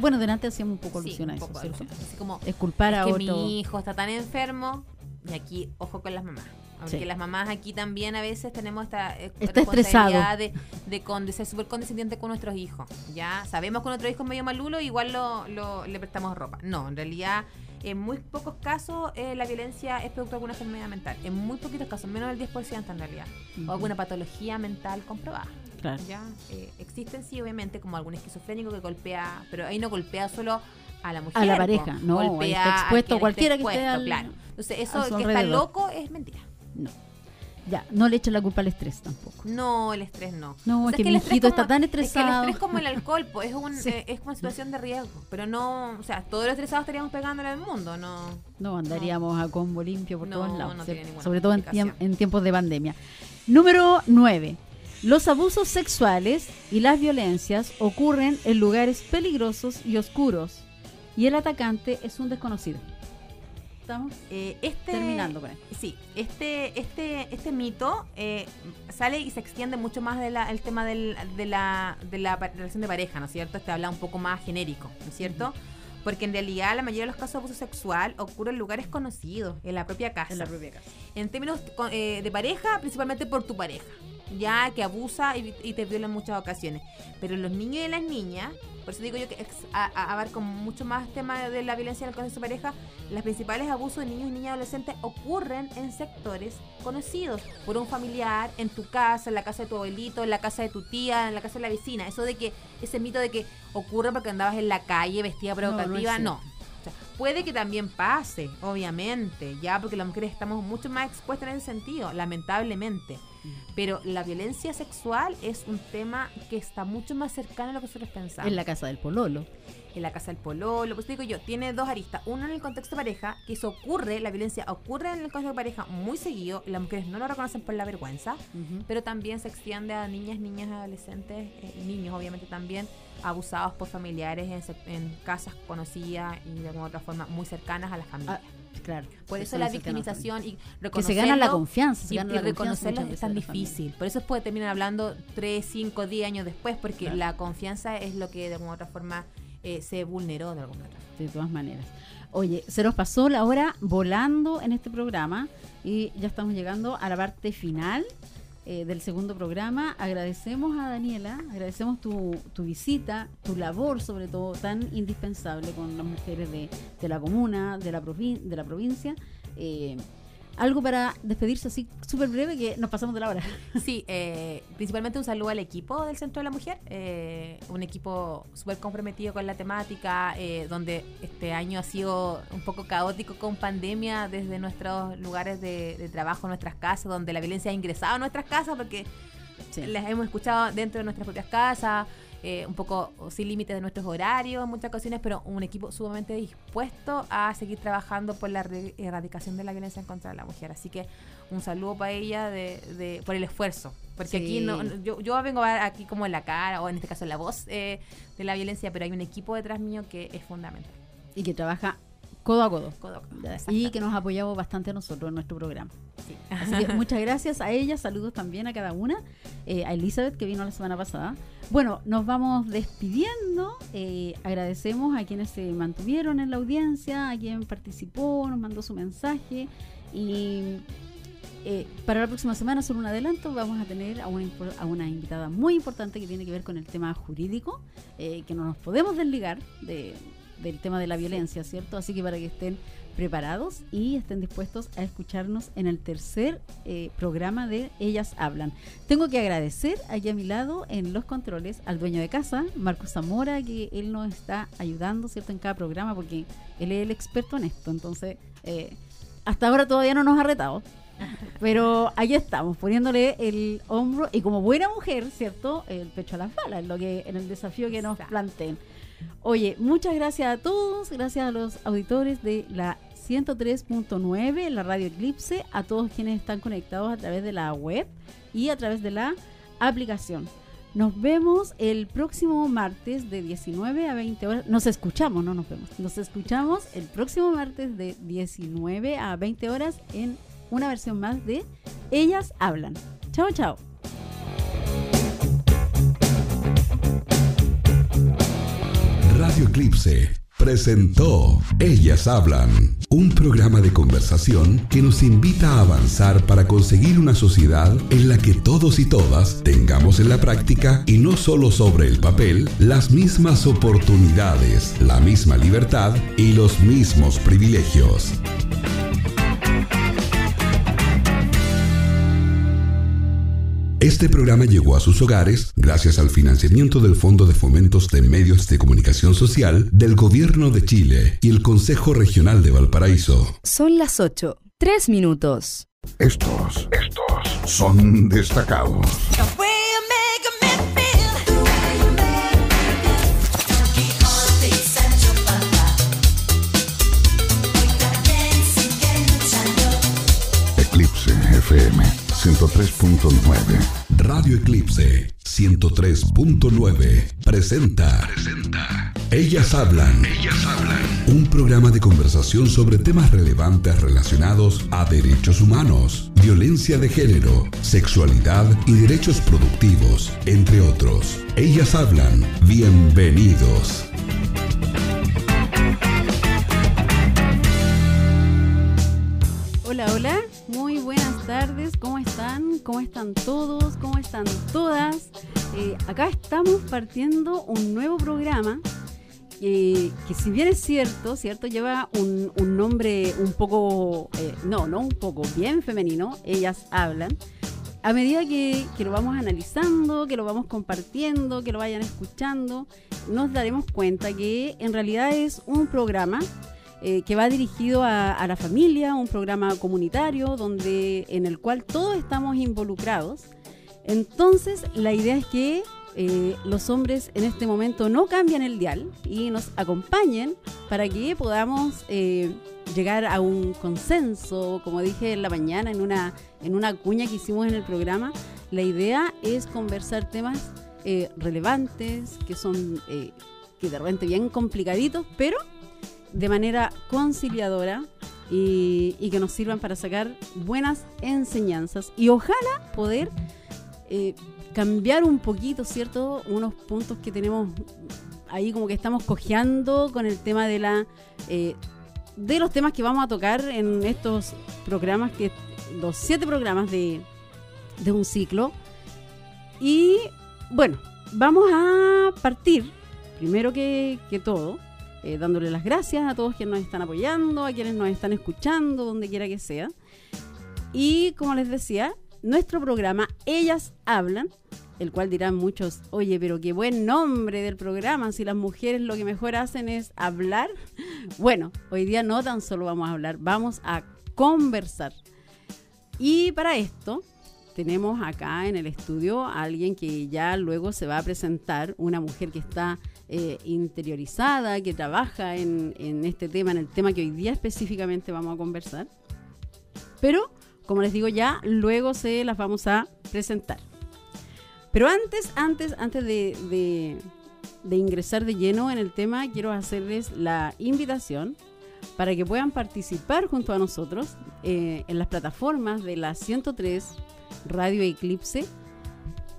Bueno, delante hacíamos un poco Sí, alusión a un eso, poco ¿cierto? alusión. Así como, Es culpar es a que otro. mi hijo está tan enfermo, y aquí, ojo con las mamás. Aunque Sí. las mamás aquí también a veces tenemos esta eh, Está responsabilidad de, de, con- de ser súper condescendiente con nuestros hijos. Ya sabemos que nuestro hijo es medio malulo, igual lo, lo- le prestamos ropa. No, en realidad, en muy pocos casos eh, la violencia es producto de alguna enfermedad mental. En muy poquitos casos, menos del 10% en realidad. O alguna patología mental comprobada. Claro. Ya eh, existen sí, obviamente, como algún esquizofrénico que golpea, pero ahí no golpea solo a la mujer. A la pareja, no, golpea está a expuesto quien cualquiera que esté al- claro. Entonces, a eso que está alrededor. loco es mentira. No. Ya, no le echen la culpa al estrés tampoco. No, el estrés no. No, O es que el mi hijito como- está tan Es que el estresado. estrés como el alcohol, pues, es, un, Sí. eh, es una situación de riesgo. Pero no, o sea, todos los estresados estaríamos pegándole al mundo, no. No, andaríamos a combo limpio por No, todos lados, no ninguna sobre todo en, tiemp- en tiempos de pandemia. Número 9. Los abusos sexuales y las violencias ocurren en lugares peligrosos y oscuros y el atacante es un desconocido. ¿Estamos? Eh, este, Terminando con. Sí, este, este, este mito eh, sale y se extiende mucho más del el tema del- de, la, de la relación de pareja, ¿no es cierto? Este habla un poco más genérico, ¿no es cierto? Porque en realidad la mayoría de los casos de abuso sexual ocurre en lugares conocidos, en la propia casa. En la propia casa. En términos eh, de pareja, principalmente por tu pareja, ya que abusa y, y te viola en muchas ocasiones. Pero los niños y las niñas, por eso digo yo que abarco mucho más tema de la violencia en el contexto de pareja, los principales abusos de niños y niñas adolescentes ocurren en sectores conocidos, por un familiar, en tu casa, en la casa de tu abuelito, en la casa de tu tía, en la casa de la vecina. Eso de que, ese mito de que ocurre porque andabas en la calle vestida No, no es provocativa, cierto. no. O sea, puede que también pase, obviamente, ya porque las mujeres estamos mucho más expuestas en ese sentido, lamentablemente. Pero la violencia sexual es un tema que está mucho más cercano a lo que nosotros pensamos. En la casa del pololo. En la casa del pololo, pues digo yo, tiene dos aristas. Uno en el contexto de pareja, que eso ocurre, la violencia ocurre en el contexto de pareja muy seguido, las mujeres no lo reconocen por la vergüenza, pero también se extiende a niñas, niñas, adolescentes, eh, niños obviamente también, abusados por familiares en, casas conocidas y de alguna otra forma muy cercanas a la familia. Ah, Claro. Por eso la victimización y. Que se gana la confianza. y, reconocerlo es tan difícil. Por eso puede terminar hablando 3, 5, 10 años después, porque la confianza es lo que de alguna otra forma eh, se vulneró de alguna otra De todas maneras. Oye, se nos pasó la hora volando en este programa y ya estamos llegando a la parte final eh, del segundo programa. Agradecemos a Daniela, agradecemos tu, tu, visita, tu labor sobre todo tan indispensable con las mujeres de, de la comuna, de la, de la provincia. Eh, algo para despedirse así súper breve que nos pasamos de la hora. Sí, eh, principalmente un saludo al equipo del Centro de la Mujer, eh, un equipo súper comprometido con la temática, eh, donde este año ha sido un poco caótico con pandemia desde nuestros lugares de, trabajo, nuestras casas, donde la violencia ha ingresado a nuestras casas porque las hemos escuchado dentro de nuestras propias casas. Eh, un poco sin límites de nuestros horarios en muchas ocasiones, pero un equipo sumamente dispuesto a seguir trabajando por la erradicación de la violencia en contra de la mujer. Así que un saludo para ella de, por el esfuerzo. Porque aquí no, yo, yo vengo a ver aquí como en la cara, o en este caso en la voz eh, de la violencia, pero hay un equipo detrás mío que es fundamental. Y que trabaja codo a codo. y que nos ha apoyado bastante a nosotros en nuestro programa. Así que muchas gracias a ella, saludos también a cada una, eh, a Elizabeth que vino la semana pasada. Bueno, nos vamos despidiendo, eh, agradecemos a quienes se mantuvieron en la audiencia, a quien participó, nos mandó su mensaje y eh, para la próxima semana, solo un adelanto, vamos a tener a una, a una invitada muy importante que tiene que ver con el tema jurídico, que no nos podemos desligar de, del tema de la violencia, ¿cierto? Así que para que estén preparados y estén dispuestos a escucharnos en el tercer eh, programa de Ellas Hablan. Tengo que agradecer aquí a mi lado en los controles al dueño de casa, Marcos Zamora, que él nos está ayudando, ¿cierto? En cada programa porque él es el experto en esto. Entonces, eh, hasta ahora todavía no nos ha retado. Pero ahí estamos, poniéndole el hombro y como buena mujer, ¿cierto? El pecho a las balas, en, lo que, en el desafío que nos planteen. Oye, muchas gracias a todos, gracias a los auditores de la 103.9, la radio Eclipse, a todos quienes están conectados a través de la web y a través de la aplicación. Nos vemos el próximo martes de 19 a 20 horas. Nos escuchamos, no nos vemos. Nos escuchamos el próximo martes de 19 a 20 horas en una versión más de Ellas Hablan. Chao, chao. Radio Eclipse presentó Ellas Hablan, un programa de conversación que nos invita a avanzar para conseguir una sociedad en la que todos y todas tengamos en la práctica y no solo sobre el papel las mismas oportunidades, la misma libertad y los mismos privilegios. Este programa llegó a sus hogares gracias al financiamiento del Fondo de Fomentos de Medios de Comunicación Social del Gobierno de Chile y el Consejo Regional de Valparaíso. Son las 8, 3 minutos. Estos, estos son destacados. Eclipse 103.9. Radio Eclipse 103.9 presenta. Presenta. Ellas hablan. Ellas hablan. Un programa de conversación sobre temas relevantes relacionados a derechos humanos, violencia de género, sexualidad y derechos productivos, entre otros. Ellas hablan. Bienvenidos. Hola, hola, tardes, ¿cómo están? ¿Cómo están todos? ¿Cómo están todas? Eh, acá estamos partiendo un nuevo programa eh, que si bien es cierto, cierto, lleva un, nombre un poco, eh, no, no un poco, bien femenino, ellas hablan. A medida que, que, lo vamos analizando, que lo vamos compartiendo, que lo vayan escuchando, nos daremos cuenta que en realidad es un programa eh, que va dirigido a, la familia, un programa comunitario donde, en el cual todos estamos involucrados. Entonces, la idea es que eh, los hombres en este momento no cambien el dial y nos acompañen para que podamos eh, llegar a un consenso, como dije en la mañana en una, en una cuña que hicimos en el programa. La idea es conversar temas relevantes, que son que de repente bien complicaditos, pero de manera conciliadora y, que nos sirvan para sacar buenas enseñanzas y ojalá poder eh, cambiar un poquito, ¿cierto? Unos puntos que tenemos ahí como que estamos cojeando con el tema de la... Eh, de los temas que vamos a tocar en estos programas, que los siete programas de, de un ciclo. Y bueno, vamos a partir, primero que, que todo, eh, dándole las gracias a todos quienes nos están apoyando, a quienes nos están escuchando, donde quiera que sea. Y como les decía, nuestro programa Ellas Hablan, el cual dirán muchos, oye, pero qué buen nombre del programa, si las mujeres lo que mejor hacen es hablar. Bueno, hoy día no tan solo vamos a hablar, vamos a conversar. Y para esto tenemos acá en el estudio a alguien que ya luego se va a presentar, una mujer que está eh, interiorizada, que trabaja en, este tema, en el tema que hoy día específicamente vamos a conversar. Pero, como les digo ya, luego se las vamos a presentar. Pero antes, antes, antes de, ingresar de lleno en el tema, quiero hacerles la invitación para que puedan participar junto a nosotros eh, en las plataformas de la 103 Radio Eclipse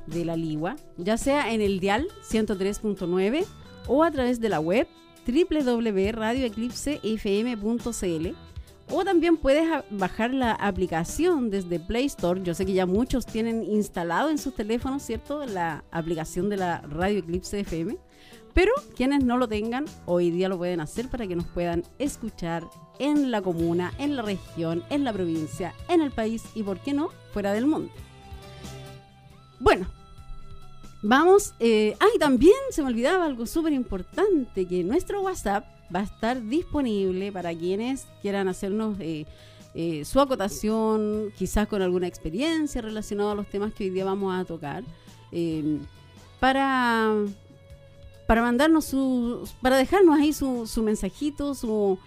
de la Ligua, ya sea en el dial 103.9 o a través de la web www.radioeclipsefm.cl o también puedes bajar la aplicación desde Play Store. Yo sé que ya muchos tienen instalado en sus teléfonos, ¿cierto? La aplicación de la Radio Eclipse FM. Pero quienes no lo tengan, hoy día lo pueden hacer para que nos puedan escuchar en la comuna, en la región, en la provincia, en el país y, ¿por qué no?, fuera del mundo. Bueno, vamos. Eh, ay, también se me olvidaba algo súper importante: que nuestro WhatsApp va a estar disponible para quienes quieran hacernos eh, eh, su acotación, quizás con alguna experiencia relacionada a los temas que hoy día vamos a tocar, para, para mandarnos su, para dejarnos ahí su, su mensajito, su,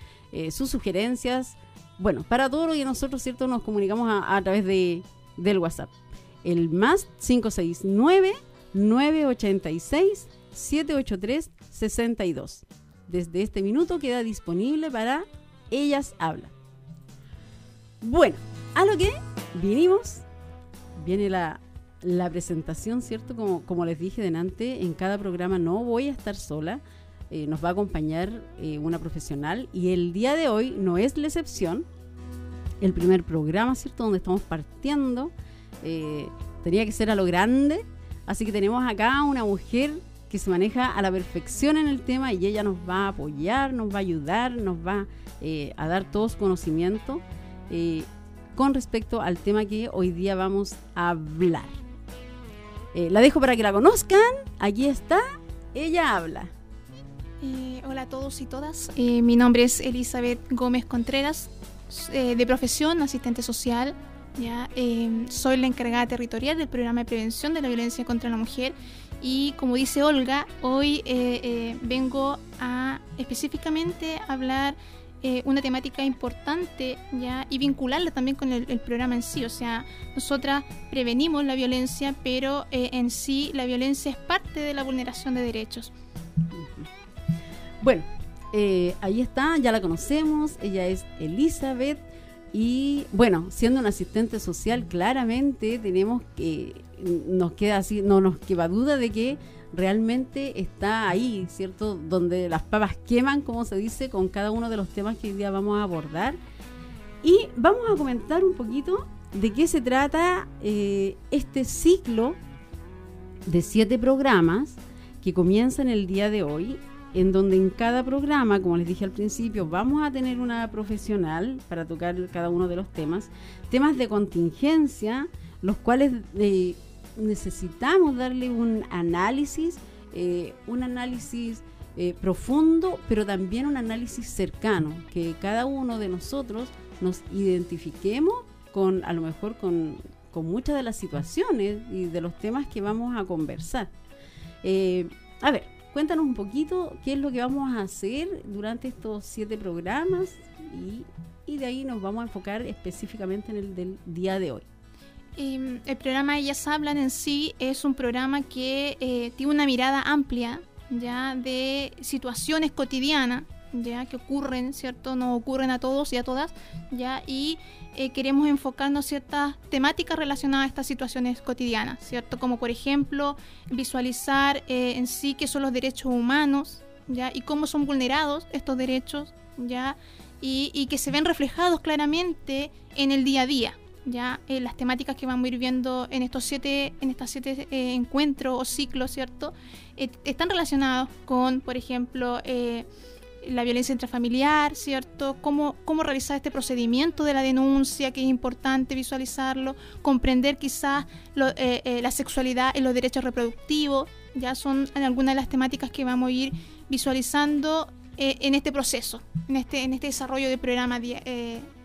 sus sugerencias. Bueno, para todo lo que nosotros, ¿cierto?, nos comunicamos a través de, del WhatsApp. El más 569 986 783 62. Desde este minuto queda disponible para Ellas Hablan. Bueno, a lo que vinimos, viene la, presentación, ¿cierto? Como, como les dije delante, en cada programa no voy a estar sola, eh, nos va a acompañar eh, una profesional y el día de hoy no es la excepción el primer programa, ¿cierto? Donde estamos partiendo. Eh, tenía que ser a lo grande. Así que tenemos acá una mujer que se maneja a la perfección en el tema y ella nos va a apoyar, nos va a ayudar, nos va eh, a dar todos conocimiento eh, con respecto al tema que hoy día vamos a hablar. la dejo para que la conozcan. Aquí está. Ella habla. hola a todos y todas. mi nombre es Elizabeth Gómez Contreras. Eh, de profesión, asistente social. Em, soy la encargada territorial del programa de prevención de la violencia contra la mujer y como dice Olga, hoy eh, eh, vengo a específicamente hablar una temática importante ¿ya? y vincularla también con el, el, programa en sí. O sea, nosotras prevenimos la violencia, pero en sí la violencia es parte de la vulneración de derechos. Bueno, eh, ahí está, ya la conocemos, ella es Elizabeth y bueno, siendo una asistente social, claramente tenemos que, nos queda así, no nos queda duda de que realmente está ahí, ¿cierto? Donde las papas queman, como se dice, con cada uno de los temas que hoy día vamos a abordar. Y vamos a comentar un poquito de qué se trata eh, este ciclo de siete programas que comienza en el día de hoy en donde en cada programa, como les dije al principio, vamos a tener una profesional para tocar cada uno de los temas, temas de contingencia, los cuales eh, necesitamos darle un análisis, eh, un análisis eh, profundo, pero también un análisis cercano, que cada uno de nosotros nos identifiquemos con, a lo mejor con, con muchas de las situaciones y de los temas que vamos a conversar. A ver, cuéntanos un poquito qué es lo que vamos a hacer durante estos siete programas y, y de ahí nos vamos a enfocar específicamente en el del día de hoy. Em, el programa Ellas Hablan en sí es un programa que eh, tiene una mirada amplia ya de situaciones cotidianas ya que ocurren, ¿cierto? No ocurren a todos y a todas, ya y eh, queremos enfocarnos ciertas temáticas relacionadas a estas situaciones cotidianas, ¿cierto? Como por ejemplo visualizar eh, en sí qué son los derechos humanos, ya y cómo son vulnerados estos derechos, ya y, y que se ven reflejados claramente en el día a día, ya eh, las temáticas que vamos a ir viendo en estos siete en estas siete eh, encuentros o ciclos cierto eh, están relacionados con por ejemplo la violencia intrafamiliar cierto cómo cómo realizar este procedimiento de la denuncia que es importante visualizarlo comprender quizás la sexualidad y los derechos reproductivos ya son algunas de las temáticas que vamos a ir visualizando en este proceso en este en este desarrollo del programa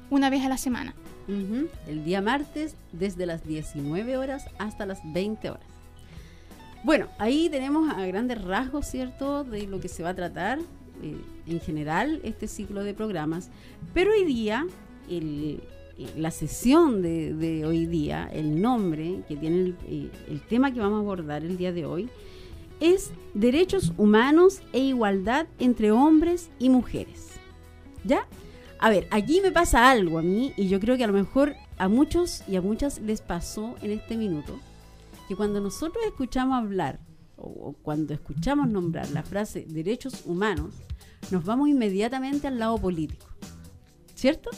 una vez a la semana. El día martes desde las 19 horas hasta las 20 horas. Bueno, ahí tenemos a grandes rasgos, ¿cierto?, de lo que se va a tratar eh, en general este ciclo de programas. Pero hoy día, eh, la sesión de, hoy día, el nombre que tiene el, eh, el tema que vamos a abordar el día de hoy, es Derechos Humanos e Igualdad entre Hombres y Mujeres. ¿Ya? A ver, aquí me pasa algo a mí y yo creo que a lo mejor a muchos y a muchas les pasó en este minuto que cuando nosotros escuchamos hablar o, cuando escuchamos nombrar la frase derechos humanos, nos vamos inmediatamente al lado político. ¿Cierto?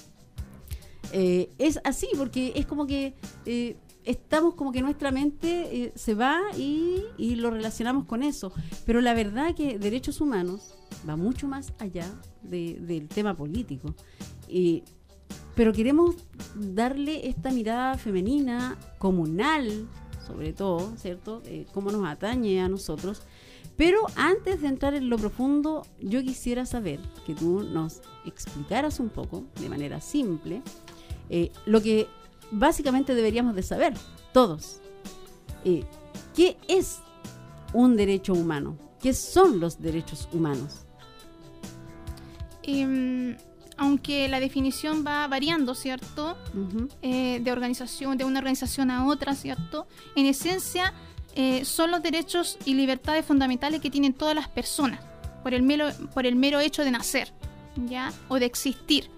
Eh, es así, porque es como que eh, estamos como que nuestra mente eh, se va y, y, lo relacionamos con eso. Pero la verdad que derechos humanos va mucho más allá del tema político. pero queremos darle esta mirada femenina, comunal, sobre todo, ¿cierto? Eh, cómo nos atañe a nosotros. Pero antes de entrar en lo profundo, yo quisiera saber que tú nos explicaras un poco, de manera simple, eh, lo que básicamente deberíamos de saber, todos. Eh, ¿Qué es un derecho humano? ¿Qué son los derechos humanos? Em, aunque la definición va variando, ¿cierto? Eh, de organización, de una organización a otra, ¿cierto? En esencia, eh, son los derechos y libertades fundamentales que tienen todas las personas por el mero, por el mero hecho de nacer, ¿ya? O de existir,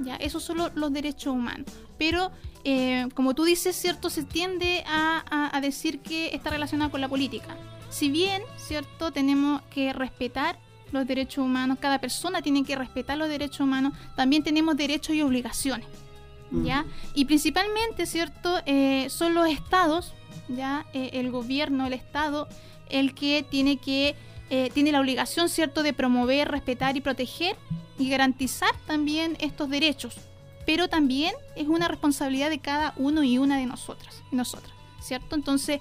¿ya? Esos son los derechos humanos. Pero, eh, como tú dices, ¿cierto? Se tiende a, a decir que está relacionado con la política. Si bien, ¿cierto? Tenemos que respetar los derechos humanos, cada persona tiene que respetar los derechos humanos, también tenemos derechos y obligaciones, ¿ya? Y principalmente, ¿cierto? Eh, son los estados, ¿ya? Eh, el gobierno, el estado, el que tiene que, eh, tiene la obligación, ¿cierto?, de promover, respetar y proteger y garantizar también estos derechos, pero también es una responsabilidad de cada uno y una de nosotras, nosotras, ¿cierto? Entonces,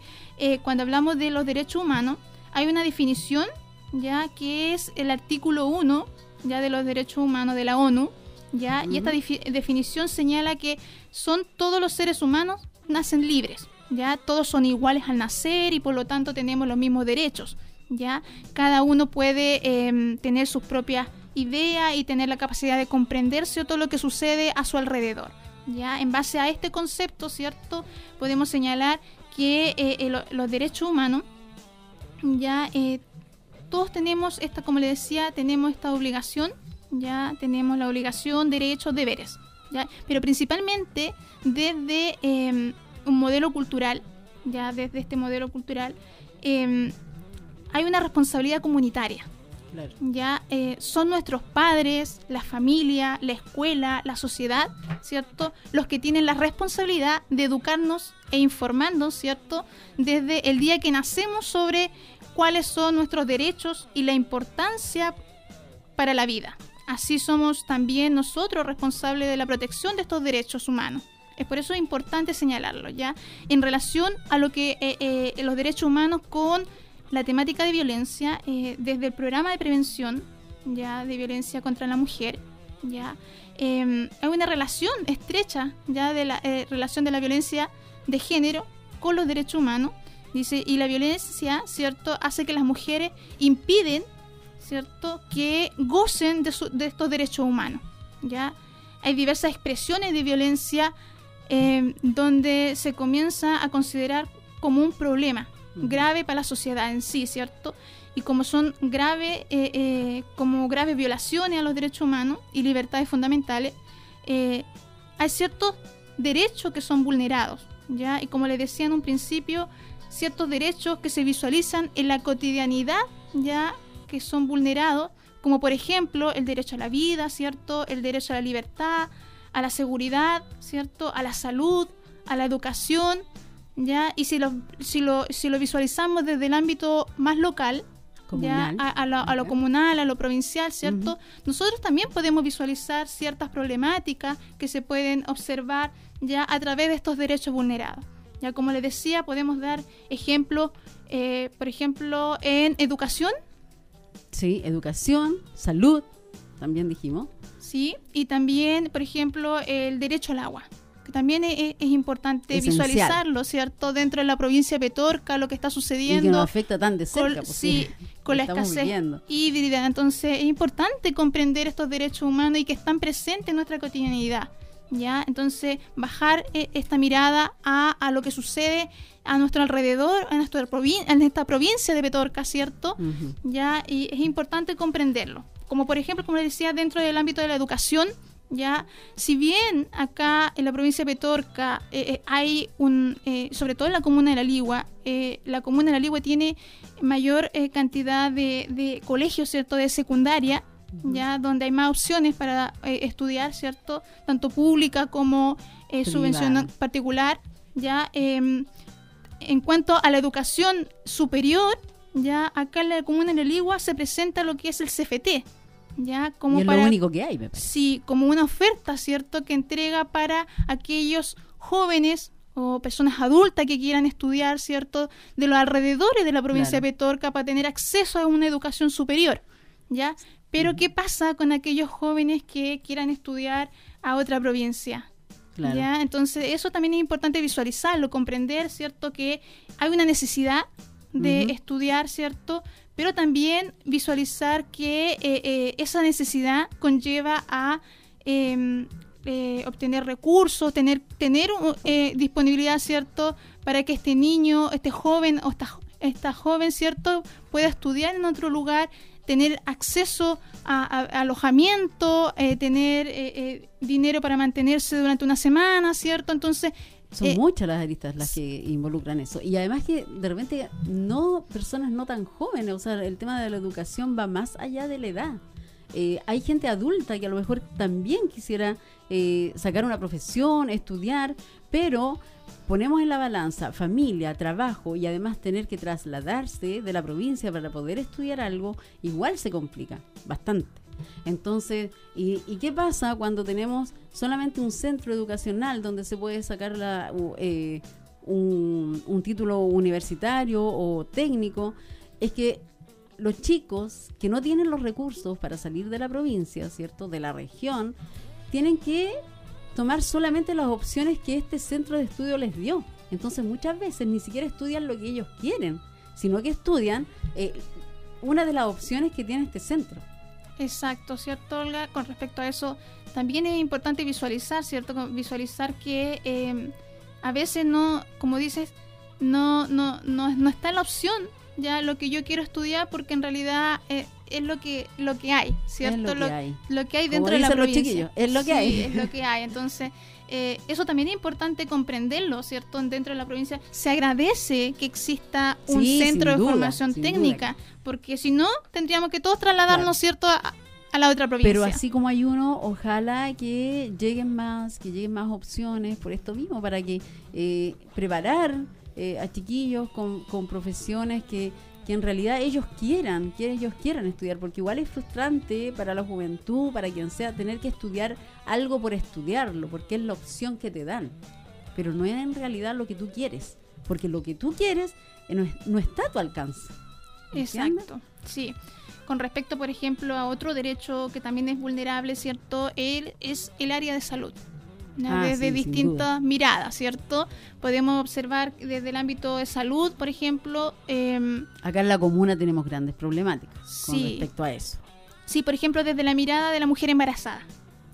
cuando hablamos de los derechos humanos, hay una definición ya que es el artículo 1 ya de los derechos humanos de la ONU, ya y esta definición señala que son todos los seres humanos nacen libres, ya todos son iguales al nacer y por lo tanto tenemos los mismos derechos, ya. Cada uno puede em, tener sus propias ideas y tener la capacidad de comprenderse todo lo que sucede a su alrededor. Ya. En base a este concepto, cierto, podemos señalar que eh, los derechos humanos ya eh, todos tenemos esta, como le decía, tenemos esta obligación, ya tenemos la obligación, derechos, deberes, ¿ya? pero principalmente desde em, un modelo cultural, ya desde este modelo cultural, em, hay una responsabilidad comunitaria. Ya eh, son nuestros padres, la familia, la escuela, la sociedad, ¿cierto? Los que tienen la responsabilidad de educarnos e informarnos, ¿cierto? Desde el día que nacemos sobre cuáles son nuestros derechos y la importancia para la vida. Así somos también nosotros responsables de la protección de estos derechos humanos. Es por eso importante señalarlo, ¿ya? En relación a lo que eh, eh, los derechos humanos con la temática de violencia eh, desde el programa de prevención ya de violencia contra la mujer. Ya em, hay una relación estrecha ya de la eh, relación de la violencia de género con los derechos humanos. Dice, y la violencia, ¿cierto?, hace que las mujeres impiden, ¿cierto?, que gocen de, de estos derechos humanos. ¿ya? Hay diversas expresiones de violencia em, donde se comienza a considerar como un problema grave para la sociedad en sí, ¿cierto? Y como son graves, eh, eh, como graves violaciones a los derechos humanos y libertades fundamentales, eh, hay ciertos derechos que son vulnerados, ¿ya? Y como les decía en un principio, ciertos derechos que se visualizan en la cotidianidad, ¿ya? Que son vulnerados, como por ejemplo el derecho a la vida, ¿cierto? El derecho a la libertad, a la seguridad, ¿cierto? A la salud, a la educación, ¿ya? Y si lo, si lo, si lo visualizamos desde el ámbito más local, ¿ya? A, lo, comunal, a lo provincial, ¿cierto? Nosotros también podemos visualizar ciertas problemáticas que se pueden observar ya a través de estos derechos vulnerados. Ya como les decía, podemos dar ejemplos, eh, por ejemplo, en educación. Sí, educación, salud, también dijimos. Sí, y también, por ejemplo, el derecho al agua que también es, importante visualizarlo, ¿cierto? Dentro de la provincia de Petorca, lo que está sucediendo. Y que nos afecta tan de cerca. Con, pues, sí, con la escasez híbrida. Entonces, es importante comprender estos derechos humanos y que están presentes en nuestra cotidianidad. ¿Ya? Entonces, bajar eh, esta mirada a, a, lo que sucede a nuestro alrededor, en, nuestra en esta provincia de Petorca, ¿cierto? ¿Ya? Y es importante comprenderlo. Como por ejemplo, como les decía, dentro del ámbito de la educación, ya si bien acá en la provincia de Petorca eh, eh, hay un eh, sobre todo en la comuna de la Ligua la comuna de la Ligua tiene mayor cantidad de, colegios cierto de secundaria ya donde hay más opciones para estudiar cierto tanto pública como subvención particular ya em, en cuanto a la educación superior ya acá en la comuna de la Ligua se presenta lo que es el CFT ¿ya? Como y es lo único que hay, me Sí, como una oferta, ¿cierto? Que entrega para aquellos jóvenes o personas adultas que quieran estudiar, ¿cierto? De los alrededores de la provincia de Petorca para tener acceso a una educación superior, ¿ya? Pero ¿qué pasa con aquellos jóvenes que quieran estudiar a otra provincia? ¿Ya? Entonces, eso también es importante visualizarlo, comprender, ¿cierto? Que hay una necesidad de estudiar, ¿cierto? pero también visualizar que eh, eh, esa necesidad conlleva a em, eh, obtener recursos, tener, tener disponibilidad, ¿cierto?, para que este niño, este joven o esta, esta joven, ¿cierto?, pueda estudiar en otro lugar, tener acceso a, alojamiento, tener dinero para mantenerse durante una semana, ¿cierto? Entonces, son eh, muchas las aristas las que involucran eso. Y además que de repente no personas no tan jóvenes, o sea, el tema de la educación va más allá de la edad. Eh, hay gente adulta que a lo mejor también quisiera eh, sacar una profesión, estudiar, pero ponemos en la balanza familia, trabajo y además tener que trasladarse de la provincia para poder estudiar algo, igual se complica bastante. Entonces, ¿y, qué pasa cuando tenemos solamente un centro educacional donde se puede sacar la, eh, un, título universitario o técnico? Es que los chicos que no tienen los recursos para salir de la provincia, ¿cierto? De la región, tienen que tomar solamente las opciones que este centro de estudio les dio. Entonces muchas veces ni siquiera estudian lo que ellos quieren, sino que estudian eh, una de las opciones que tiene este centro. Exacto, ¿cierto, Olga? Con respecto a eso, también es importante visualizar, ¿cierto? Visualizar que em, a veces no, como dices, no, no, no, no está la opción ya lo que yo quiero estudiar porque en realidad eh, es lo que lo que hay, ¿cierto? lo, que hay. lo que hay dentro de la provincia. es lo que hay. Es lo que hay. Entonces, eh, eso también es importante comprenderlo, ¿cierto? Dentro de la provincia se agradece que exista un centro de formación técnica, porque si no, tendríamos que todos trasladarnos, ¿cierto? A, la otra provincia. Pero así como hay uno, ojalá que lleguen más, que lleguen más opciones por esto mismo, para que eh, preparar eh, a chiquillos con, profesiones que, que en realidad ellos quieran, que ellos quieran estudiar, porque igual es frustrante para la juventud, para quien sea, tener que estudiar algo por estudiarlo, porque es la opción que te dan, pero no es en realidad lo que tú quieres, porque lo que tú quieres no, está a tu alcance. Exacto, sí. Con respecto, por ejemplo, a otro derecho que también es vulnerable, ¿cierto? Él es el área de salud. Ah, desde sí, sin distintas miradas, ¿cierto? Podemos observar desde el ámbito de salud, por ejemplo, em, Acá en la comuna tenemos grandes problemáticas con Sí. respecto a eso. Sí, por ejemplo, desde la mirada de la mujer embarazada,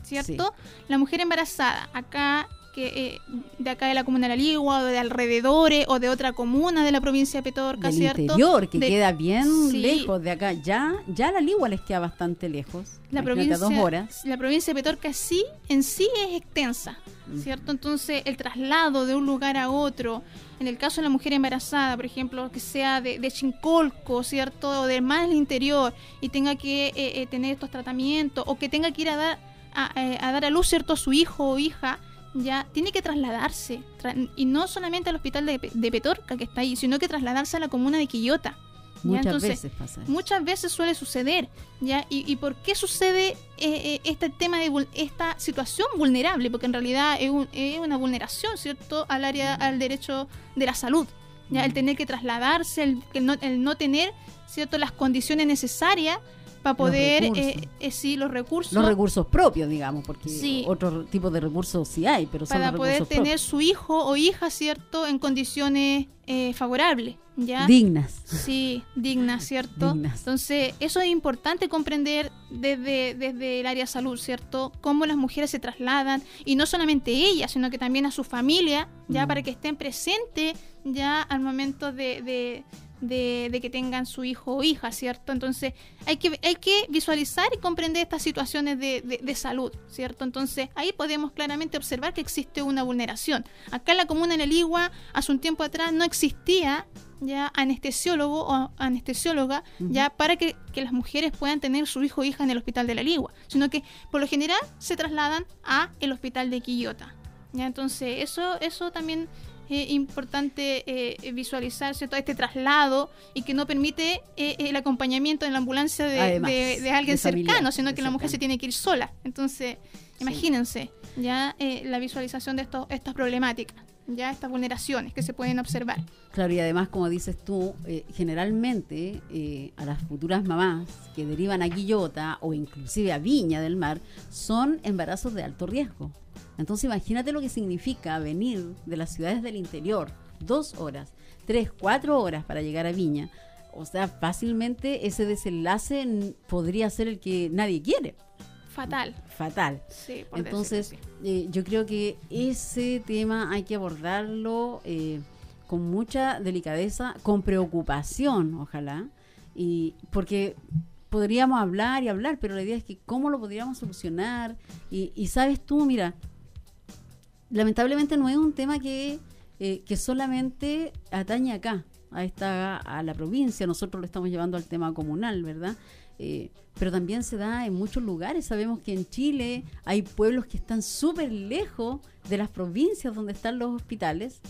¿cierto? La mujer embarazada, acá que eh, de acá de la comuna de la Ligua, o de alrededores, o de otra comuna de la provincia de Petorca, Del ¿cierto? interior, que De- queda bien Sí. lejos de acá. Ya, ya la Ligua les queda bastante lejos. la Imagínate, provincia, dos horas. la provincia de Petorca sí, en sí es extensa. ¿cierto? Entonces, el traslado de un lugar a otro, en el caso de la mujer embarazada, por ejemplo, que sea de, de Chincolco, ¿cierto? O del más del interior, y tenga que eh, eh, tener estos tratamientos, o que tenga que ir a dar a, eh, a dar a luz, ¿cierto? A su hijo o hija, ya tiene que trasladarse. Tra- y no solamente al hospital de, de Petorca, que está ahí, sino que trasladarse a la comuna de Quillota. ¿ya? Muchas Entonces, veces pasa eso. Muchas veces suele suceder, ¿ya? ¿Y, y por qué sucede eh, eh, este tema de esta situación vulnerable? Porque en realidad es, un- es una vulneración, ¿cierto? Al área, al derecho de la salud, ¿ya? El tener que trasladarse, el, el no, el no tener, ¿cierto? Las condiciones necesarias para poder, eh, eh, sí, los recursos, Los recursos propios, digamos, porque Sí. otro tipo de recursos sí hay, pero para poder tener su hijo o hija, ¿cierto? En condiciones eh, favorables, ¿ya? dignas. Sí, digna, ¿cierto? Dignas. Entonces, eso es importante comprender desde, desde el área salud, ¿cierto? Cómo las mujeres se trasladan, y no solamente ellas, sino que también a su familia, ya Mm. para que estén presentes ya al momento de, de- de- de que tengan su hijo o hija, ¿cierto? Entonces, hay que, hay que visualizar y comprender estas situaciones de, de- de salud, ¿cierto? Entonces, ahí podemos claramente observar que existe una vulneración. Acá en la comuna de La Ligua, hace un tiempo atrás, no existía ya anestesiólogo o anestesióloga ya para que, que las mujeres puedan tener su hijo o hija en el hospital de la Ligua, sino que por lo general se trasladan a el hospital de Quillota. Ya entonces eso eso también es importante eh, visualizar ¿cierto? este traslado y que no permite eh, el acompañamiento en la ambulancia de, Además, de- de alguien de cercano, sino que la mujer se tiene que ir sola. Entonces, imagínense ya eh, la visualización de estos, estas problemáticas, ya estas vulneraciones que se pueden observar. Claro, y además, como dices tú, eh, generalmente eh, a las futuras mamás que derivan a Quillota o inclusive a Viña del Mar son embarazos de alto riesgo. Entonces imagínate lo que significa venir de las ciudades del interior, dos horas, tres, cuatro horas para llegar a Viña. O sea, fácilmente ese desenlace podría ser el que nadie quiere. Fatal. Fatal. Sí, por Entonces, eh, yo creo que ese tema hay que abordarlo eh, con mucha delicadeza, con preocupación, ojalá, y porque podríamos hablar y hablar, pero la idea es que cómo lo podríamos solucionar. Y, y sabes tú, mira, lamentablemente no es un tema que, eh, que solamente atañe acá, a esta a la provincia, nosotros lo estamos llevando al tema comunal, ¿verdad? Eh, pero también se da en muchos lugares. Sabemos que en Chile hay pueblos que están súper lejos de las provincias donde están los hospitales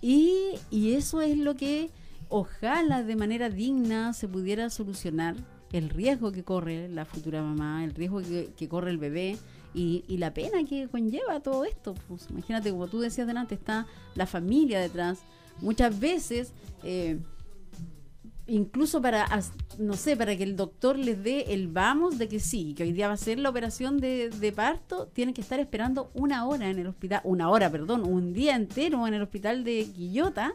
y, y eso es lo que ojalá de manera digna se pudiera solucionar el riesgo que corre la futura mamá, el riesgo que, que corre el bebé y, y la pena que conlleva todo esto. Pues, imagínate, como tú decías delante, está la familia detrás. Muchas veces, eh, incluso para, no sé, para que el doctor les dé el vamos de que sí, que hoy día va a ser la operación de, parto, tienen que estar esperando una hora en el hospital, una hora, perdón, un día entero en el hospital de Quillota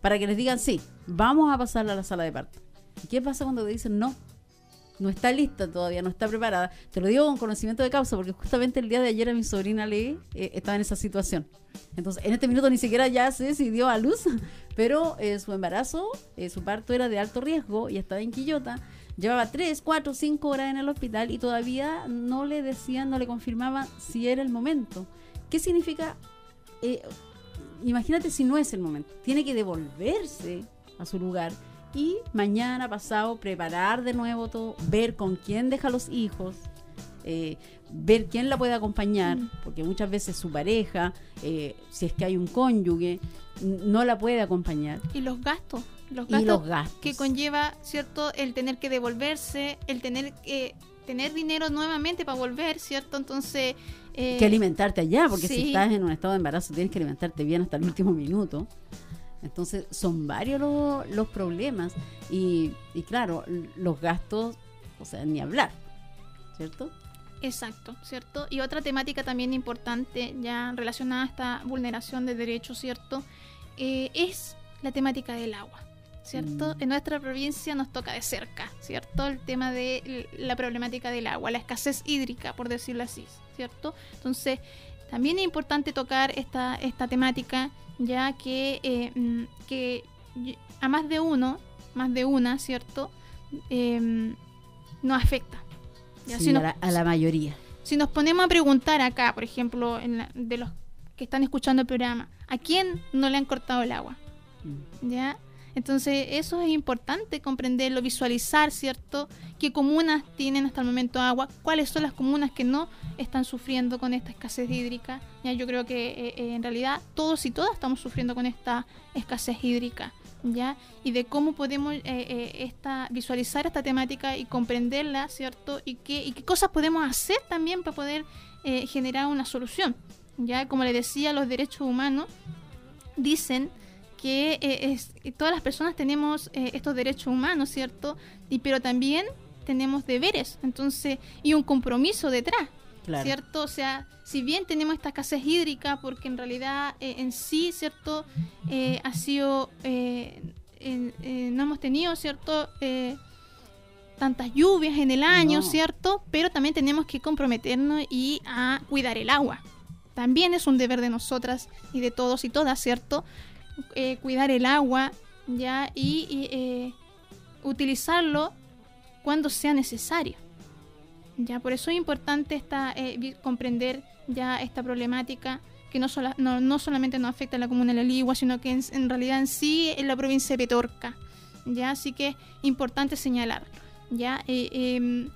para que les digan sí, vamos a pasarla a la sala de parto. ¿Y qué pasa cuando te dicen no? No está lista todavía, no está preparada. Te lo digo con conocimiento de causa, porque justamente el día de ayer a mi sobrina Lee eh, estaba en esa situación. Entonces, en este minuto ni siquiera ya sé si dio a luz, pero eh, su embarazo, eh, su parto era de alto riesgo y estaba en Quillota. Llevaba 3, 4, 5 horas en el hospital y todavía no le decían, no le confirmaban si era el momento. ¿Qué significa? Eh, imagínate si no es el momento. Tiene que devolverse a su lugar y mañana pasado preparar de nuevo todo, ver con quién deja los hijos, eh, ver quién la puede acompañar, Mm. porque muchas veces su pareja, eh, si es que hay un cónyuge, no la puede acompañar. Y los gastos, los Y gastos, los gastos. que conlleva, ¿cierto? El tener que devolverse, el tener que tener dinero nuevamente para volver, ¿cierto? Entonces... eh, que alimentarte allá, porque si estás en un estado de embarazo tienes que alimentarte bien hasta el último minuto. Entonces son varios los, problemas y, y claro, los gastos, o sea, ni hablar, ¿cierto? Exacto, ¿cierto? Y otra temática también importante ya relacionada a esta vulneración de derechos, ¿cierto? Eh, es la temática del agua, ¿cierto? Mm. En nuestra provincia nos toca de cerca, ¿cierto? El tema de la problemática del agua, la escasez hídrica, por decirlo así, ¿cierto? Entonces, también es importante tocar esta, esta temática, ya que, eh, mm, que a más de uno, más de una, ¿cierto? Eh, nos afecta, a, la, mayoría. Si nos ponemos a preguntar acá, por ejemplo, de los que están escuchando el programa, ¿a quién no le han cortado el agua? Mm. ¿Ya? Entonces, eso es importante comprenderlo, visualizar, ¿cierto? ¿Qué comunas tienen hasta el momento agua? ¿Cuáles son las comunas que no están sufriendo con esta escasez hídrica? Ya yo creo que eh, eh, en realidad todos y todas estamos sufriendo con esta escasez hídrica. ¿ya? Y de cómo podemos eh, esta, visualizar esta temática y comprenderla, ¿cierto? Y qué, y qué cosas podemos hacer también para poder generar una solución, ¿ya? Como le decía, los derechos humanos dicen que es, todas las personas tenemos estos derechos humanos, ¿cierto? Y, pero también tenemos deberes, entonces, y un compromiso detrás, ¿cierto? O sea, si bien tenemos esta escasez hídrica, porque en realidad eh, en sí, ¿cierto? Eh, ha sido, eh, no hemos tenido, ¿cierto? tantas lluvias en el año, ¿cierto? Pero también tenemos que comprometernos y a cuidar el agua. También es un deber de nosotras y de todos y todas, ¿cierto? Cuidar el agua, ¿ya? Y, utilizarlo cuando sea necesario. Ya, por eso es importante esta, comprender ya esta problemática que no, no, solamente nos afecta a la comuna de La Ligua, sino que en, realidad en sí en la provincia de Petorca. ¿ya? Así que es importante señalarlo. ¿ya? Eh, em,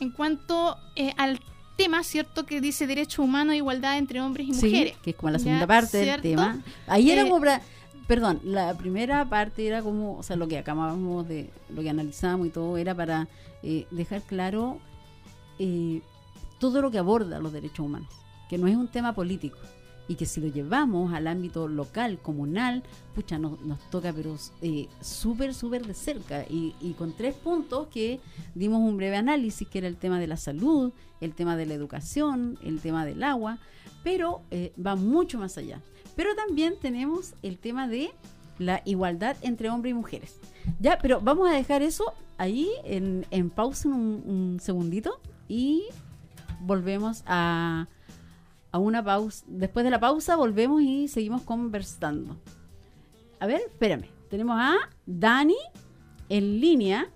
en cuanto eh, al tema, ¿cierto? Que dice derecho humano e igualdad entre hombres y mujeres. que es como la segunda parte del tema. Ahí era eh. Perdón, la primera parte era como, o sea, lo que acabamos de, lo que analizamos y todo, era para dejar claro todo lo que aborda los derechos humanos, que no es un tema político y que si lo llevamos al ámbito local, comunal, pucha, nos, nos toca pero eh, súper, súper de cerca y, con tres puntos que dimos un breve análisis, que era el tema de la salud, el tema de la educación, el tema del agua, pero eh, va mucho más allá. Pero también tenemos el tema de la igualdad entre hombres y mujeres. Ya, pero vamos a dejar eso ahí en, en pausa un, un segundito y volvemos a, a una pausa. Después de la pausa volvemos y seguimos conversando. A ver, espérame. Tenemos a Dani en línea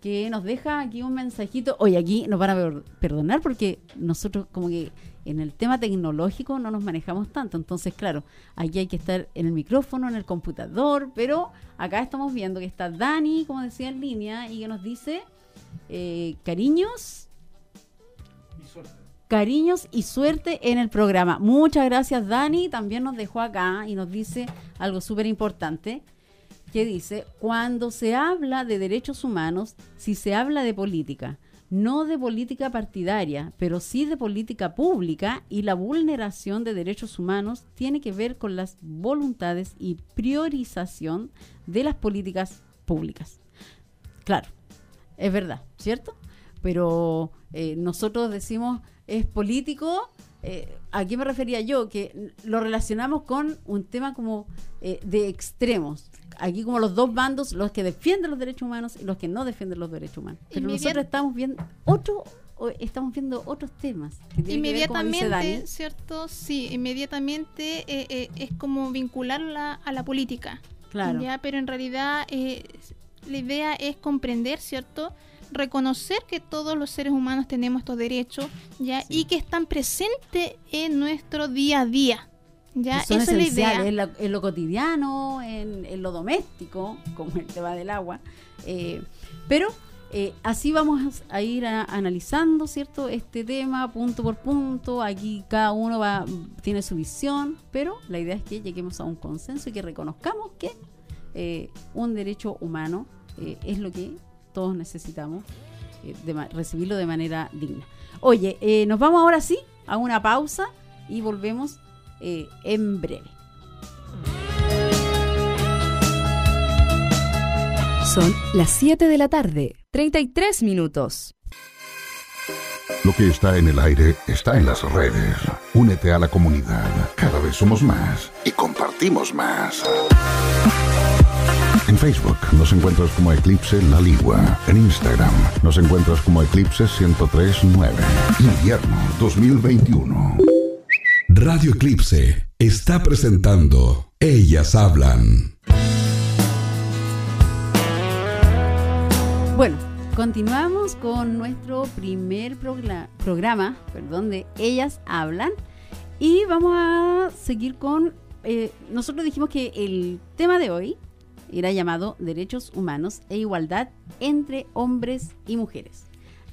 que nos deja aquí un mensajito. Oye, aquí nos van a perdonar porque nosotros como que en el tema tecnológico no nos manejamos tanto. Entonces, claro, aquí hay que estar en el micrófono, en el computador, pero acá estamos viendo que está Dani, como decía, en línea y que nos dice, eh, cariños, cariños y suerte en el programa. Muchas gracias, Dani. También nos dejó acá y nos dice algo súper importante, que dice, cuando se habla de derechos humanos, si se habla de política, no de política partidaria, pero sí de política pública y la vulneración de derechos humanos tiene que ver con las voluntades y priorización de las políticas públicas. Claro, es verdad, ¿cierto? Pero eh, nosotros decimos es político. Eh, ¿A qué me refería yo? Que lo relacionamos con un tema como eh, de extremos. Aquí como los dos bandos, los que defienden los derechos humanos y los que no defienden los derechos humanos. Pero nosotros estamos viendo otro estamos viendo otros temas. inmediatamente, ¿cierto? Sí, inmediatamente es como vincularla a la política. Claro. ¿ya? Pero en realidad la idea es comprender, ¿cierto? reconocer que todos los seres humanos tenemos estos derechos, ¿ya? Y que están presentes en nuestro día a día. ¿Ya? Esa es la idea. En, lo cotidiano, en, lo doméstico, como el tema del agua. Eh, pero eh, así vamos a ir analizando, ¿cierto? Este tema punto por punto. Aquí cada uno va tiene su visión, pero la idea es que lleguemos a un consenso y que reconozcamos que eh, un derecho humano es lo que todos necesitamos recibirlo de manera digna. Oye, nos vamos ahora sí a una pausa y volvemos eh, en breve. Son las 7 de la tarde, 33 minutos. Lo que está en el aire está en las redes. Únete a la comunidad. Cada vez somos más y compartimos más. En Facebook nos encuentras como Eclipse La Ligua. En Instagram nos encuentras como Eclipse 1039. Invierno 2021. Radio Eclipse está presentando Ellas Hablan. Bueno, continuamos con nuestro primer programa, perdón, de Ellas Hablan. Y vamos a seguir con... Eh, nosotros dijimos que el tema de hoy era llamado Derechos Humanos e Igualdad entre hombres y mujeres.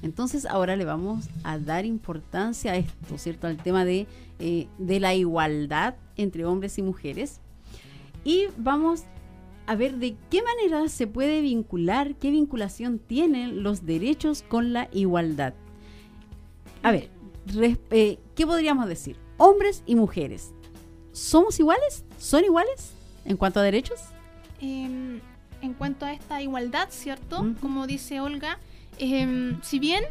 Entonces ahora le vamos a dar importancia a esto, ¿cierto? Al tema de, eh, de la igualdad entre hombres y mujeres. Y vamos a ver de qué manera se puede vincular, qué vinculación tienen los derechos con la igualdad. A ver, eh, ¿qué podríamos decir? Hombres y mujeres, ¿somos iguales? ¿Son iguales en cuanto a derechos? Em, en cuanto a esta igualdad, ¿cierto? Como dice Olga, em, si bien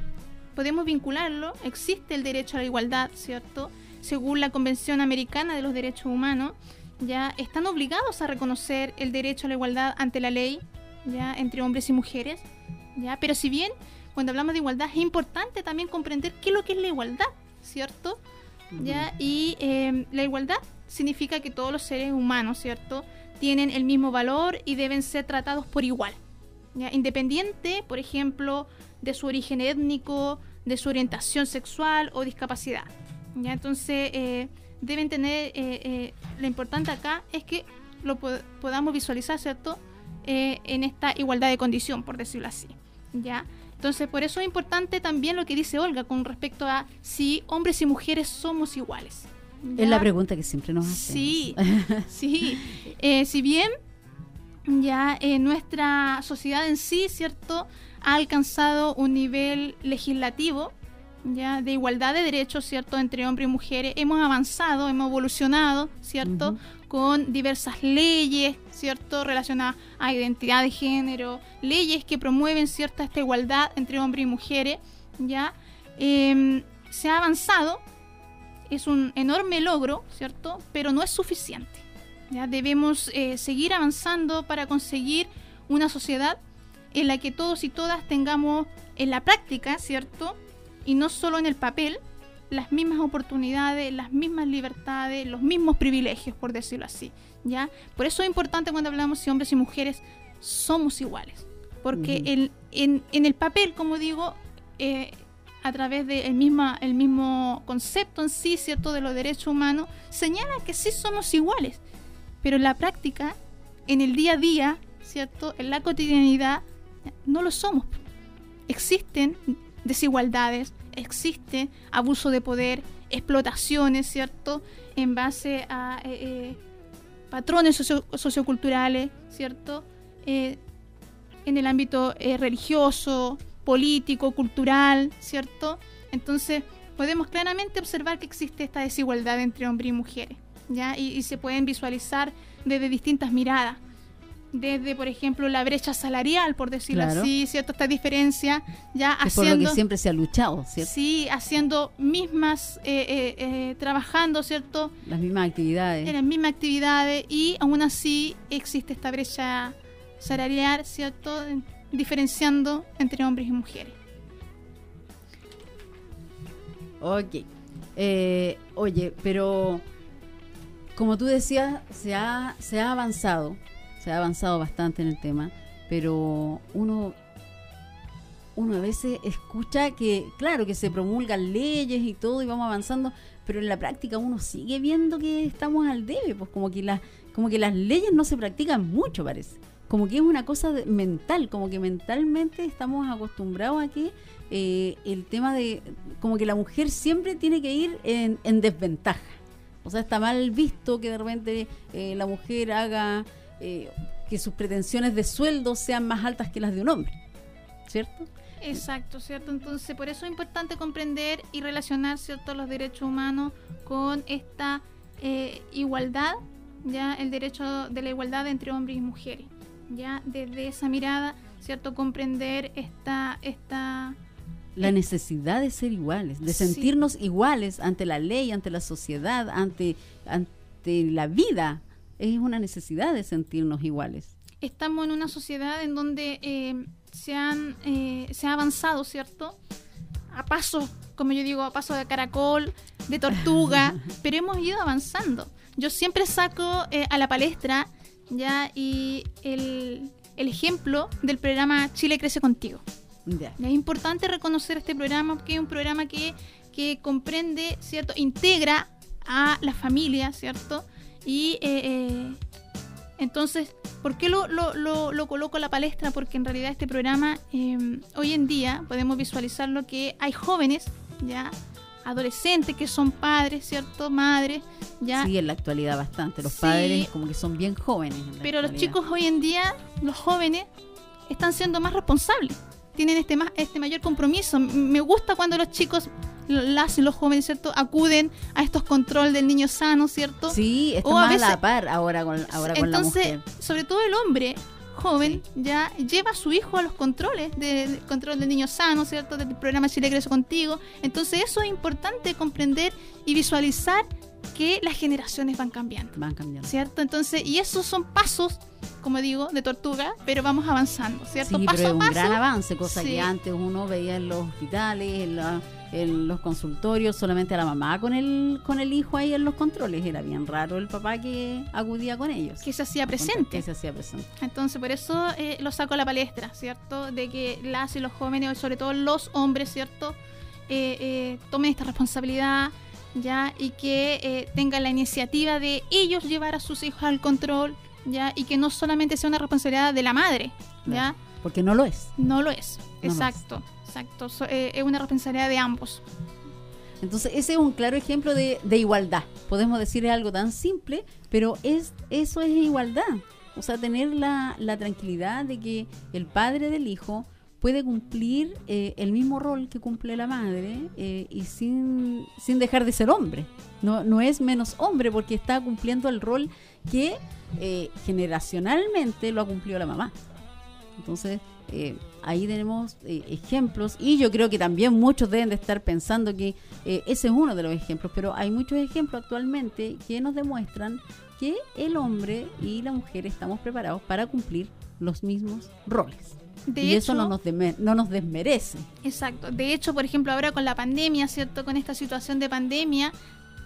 podemos vincularlo, existe el derecho a la igualdad, ¿cierto? Según la Convención Americana de los Derechos Humanos, ya están obligados a reconocer el derecho a la igualdad ante la ley, ya entre hombres y mujeres, ya. Pero si bien cuando hablamos de igualdad es importante también comprender qué es lo que es la igualdad, ¿cierto? Ya y em, la igualdad significa que todos los seres humanos, ¿cierto? tienen el mismo valor y deben ser tratados por igual. Independiente, por ejemplo, de su origen étnico, de su orientación sexual o discapacidad. ¿ya? Entonces, eh, deben tener, eh, eh, lo importante acá es que lo podamos visualizar, ¿cierto? en esta igualdad de condición, por decirlo así. ¿ya? Entonces, por eso es importante también lo que dice Olga con respecto a si hombres y mujeres somos iguales. Es la pregunta que siempre nos hacen. Sí, sí. Eh, si bien ya eh, nuestra sociedad en sí, ¿cierto?, ha alcanzado un nivel legislativo ya de igualdad de derechos, ¿cierto?, entre hombres y mujeres. Hemos avanzado, hemos evolucionado, ¿cierto?, con diversas leyes, ¿cierto?, relacionadas a identidad de género, leyes que promueven cierta esta igualdad entre hombres y mujeres, ¿ya? Em, se ha avanzado, es un enorme logro, ¿cierto? Pero no es suficiente. ¿Ya? Debemos eh, seguir avanzando para conseguir una sociedad en la que todos y todas tengamos en la práctica, ¿cierto? Y no solo en el papel, las mismas oportunidades, las mismas libertades, los mismos privilegios, por decirlo así. ¿ya? Por eso es importante cuando hablamos de hombres y mujeres somos iguales. Porque en, el papel, como digo, eh, a través del misma, el mismo concepto en sí, ¿cierto?, de los derechos humanos, señala que sí somos iguales, pero en la práctica, en el día a día, ¿cierto?, en la cotidianidad, no lo somos. Existen desigualdades, existe abuso de poder, explotaciones, ¿cierto?, en base a eh, eh, patrones socioculturales, ¿cierto?, eh, en el ámbito religioso, político, cultural, ¿cierto? Entonces podemos claramente observar que existe esta desigualdad entre hombres y mujeres, ¿ya? Y, se pueden visualizar desde distintas miradas. Desde, por ejemplo, la brecha salarial, por decirlo así, ¿cierto? Esta diferencia, ya haciendo... Por lo que siempre se ha luchado, ¿cierto? Sí, haciendo mismas, eh, eh, eh, trabajando, ¿cierto? Las mismas actividades. En las mismas actividades y aún así existe esta brecha salarial, ¿cierto? diferenciando entre hombres y mujeres. Ok. Oye, pero como tú decías, se ha, se ha avanzado, se ha avanzado bastante en el tema, pero uno, uno a veces escucha que, claro, que se promulgan leyes y todo y vamos avanzando, pero en la práctica uno sigue viendo que estamos al debe, pues como que, las como que las leyes no se practican mucho, parece como que es una cosa mental, como que mentalmente estamos acostumbrados a que eh, el tema de, como que la mujer siempre tiene que ir en, desventaja. O sea, está mal visto que de repente eh, la mujer haga eh, que sus pretensiones de sueldo sean más altas que las de un hombre, ¿cierto? Exacto, ¿cierto? Entonces, por eso es importante comprender y relacionar, ¿cierto?, los derechos humanos con esta igualdad, ya el derecho de la igualdad entre hombres y mujeres. ya desde esa mirada, ¿cierto? Comprender esta, esta la eh, necesidad de ser iguales, de Sí. sentirnos iguales ante la ley, ante la sociedad, ante, ante la vida. Es una necesidad de sentirnos iguales. estamos en una sociedad en donde eh, se, han, eh, se ha avanzado, ¿cierto? A paso, como yo digo, a paso de caracol, de tortuga, pero hemos ido avanzando. Yo siempre saco eh, a la palestra ya y el, el ejemplo del programa Chile Crece Contigo. Es importante reconocer este programa porque es un programa que, que comprende, ¿cierto? Integra a la familia, ¿cierto? Y eh, eh, entonces, ¿por qué lo, lo, lo, lo coloco a la palestra? Porque en realidad este programa, eh, hoy en día, podemos visualizarlo que hay jóvenes, ya, adolescentes que son padres, ¿cierto? Madres, ya. Sí, en la actualidad bastante. Los Sí. padres como que son bien jóvenes. en la Pero los chicos hoy en día, los jóvenes, están siendo más responsables. Tienen este, más, este mayor compromiso. Me gusta cuando los chicos, las los jóvenes, ¿cierto? Acuden a estos controles del niño sano, ¿cierto? Sí, está O a más a veces- la par ahora con, ahora con la Entonces, mujer. sobre todo el hombre joven ya lleva a su hijo a los controles del control del niño sano, ¿cierto? Del programa Chile Crece Contigo. Entonces, eso es importante comprender y visualizar que las generaciones van cambiando. Van cambiando. ¿cierto? Entonces, y esos son pasos, como digo, de tortuga, pero vamos avanzando, ¿cierto? Sí, paso pero es a un paso. gran avance, cosa Sí. que antes uno veía en los hospitales, en, la- en los consultorios, solamente a la mamá con el, con el hijo ahí en los controles. Era bien raro el papá que acudía con ellos. que se hacía Que presente. se hacía presente. Entonces, por eso eh, lo saco a la palestra, ¿cierto? De que las y los jóvenes, sobre todo los hombres, ¿cierto? Eh, eh, tomen esta responsabilidad, ¿ya? Y que eh, tengan la iniciativa de ellos llevar a sus hijos al control, ¿ya? Y que no solamente sea una responsabilidad de la madre, ¿ya? Porque no lo es. No lo es. No lo es. exacto, exacto. So- eh, es una responsabilidad de ambos. Entonces, ese es un claro ejemplo de, de igualdad. Podemos decir es algo tan simple, pero es eso es igualdad. O sea, tener la, la tranquilidad de que el padre del hijo puede cumplir eh, el mismo rol que cumple la madre eh, y sin, sin dejar de ser hombre. No, no es menos hombre porque está cumpliendo el rol que eh, generacionalmente lo ha cumplido la mamá. Entonces, ahí tenemos ejemplos y yo creo que también muchos deben de estar pensando que ese es uno de los ejemplos, pero hay muchos ejemplos actualmente que nos demuestran que el hombre y la mujer estamos preparados para cumplir los mismos roles. De y eso no nos, no nos desmerece. Exacto. De hecho, por ejemplo, ahora con la pandemia, ¿cierto? Con esta situación de pandemia,